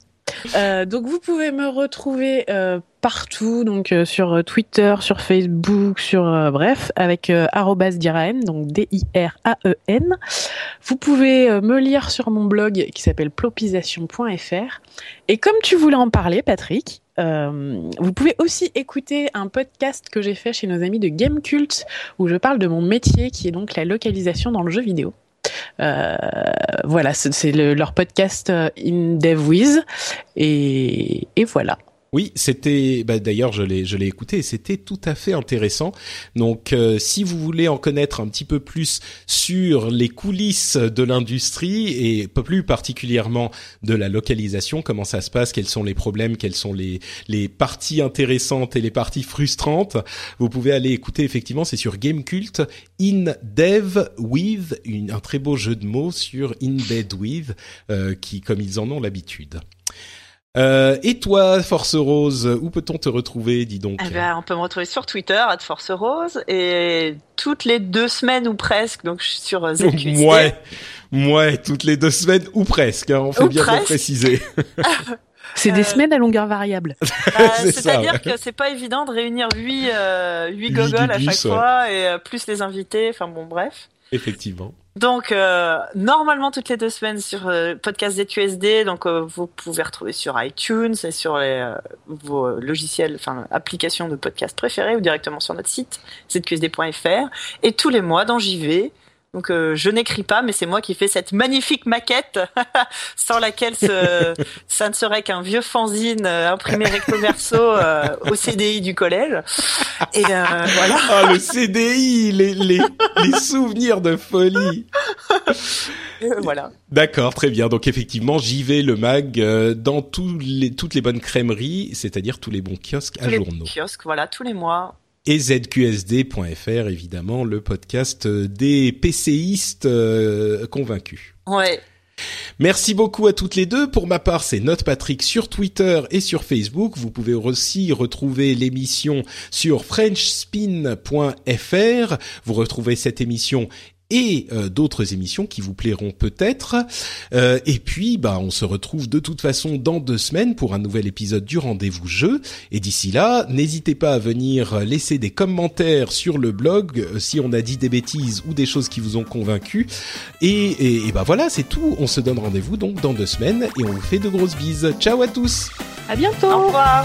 Euh, donc vous pouvez me retrouver euh, partout, donc euh, sur Twitter, sur Facebook, sur bref, avec @diraen, donc D-I-R-A-E-N. Vous pouvez me lire sur mon blog qui s'appelle plopisation.fr. Et comme tu voulais en parler, Patrick, vous pouvez aussi écouter un podcast que j'ai fait chez nos amis de Game Cult où je parle de mon métier qui est donc la localisation dans le jeu vidéo. Euh, voilà, c'est le, leur podcast In Dev With et voilà. Oui, c'était bah, d'ailleurs je l'ai je l'ai écouté et c'était tout à fait intéressant. Donc euh, si vous voulez en connaître un petit peu plus sur les coulisses de l'industrie et plus particulièrement de la localisation, comment ça se passe, quels sont les problèmes, quelles sont les parties intéressantes et les parties frustrantes, vous pouvez aller écouter effectivement, c'est sur Gamecult In Dev With, une, un très beau jeu de mots sur In Bed With euh, qui comme ils en ont l'habitude. Euh, et toi, Force Rose, où peut-on te retrouver, dis donc eh ben, On peut me retrouver sur Twitter, à Force Rose, et toutes les deux semaines ou presque, donc je suis sur ZQSD. Ouais, ouais, toutes les deux semaines ou presque, hein, on fait bien de le préciser. C'est des semaines à longueur variable. Bah, C'est-à-dire ouais. que c'est pas évident de réunir huit, euh, huit gogoles à chaque fois, et euh, plus les invités, enfin bon, bref. Effectivement. Donc euh, normalement toutes les deux semaines sur euh, podcast ZQSD, donc euh, vous pouvez retrouver sur iTunes et sur euh, vos logiciels, enfin applications de podcast préférés ou directement sur notre site zqsd.fr. Et tous les mois dans JV, donc euh, je n'écris pas, mais c'est moi qui fais cette magnifique maquette sans laquelle ce, ça ne serait qu'un vieux fanzine euh, imprimé recto verso euh, au CDI du collège. Et voilà. Ah le CDI, les, les, les souvenirs de folie. Voilà. D'accord, très bien. Donc effectivement, j'y vais le mag dans tous les, toutes les bonnes crèmeries, c'est-à-dire tous les bons kiosques tous à les journaux. Kiosques, voilà, tous les mois et zqsd.fr évidemment le podcast des PCistes euh, convaincus. Ouais. Merci beaucoup à toutes les deux. Pour ma part, c'est Note Patrick sur Twitter et sur Facebook. Vous pouvez aussi retrouver l'émission sur frenchspin.fr. Vous retrouvez cette émission et euh, d'autres émissions qui vous plairont peut-être. Euh, et puis, bah, on se retrouve de toute façon dans deux semaines pour un nouvel épisode du Rendez-vous Jeu. Et d'ici là, n'hésitez pas à venir laisser des commentaires sur le blog euh, si on a dit des bêtises ou des choses qui vous ont convaincu. Et, et, et bah voilà, c'est tout. On se donne rendez-vous donc dans deux semaines et on vous fait de grosses bises. Ciao à tous. À bientôt. Au revoir.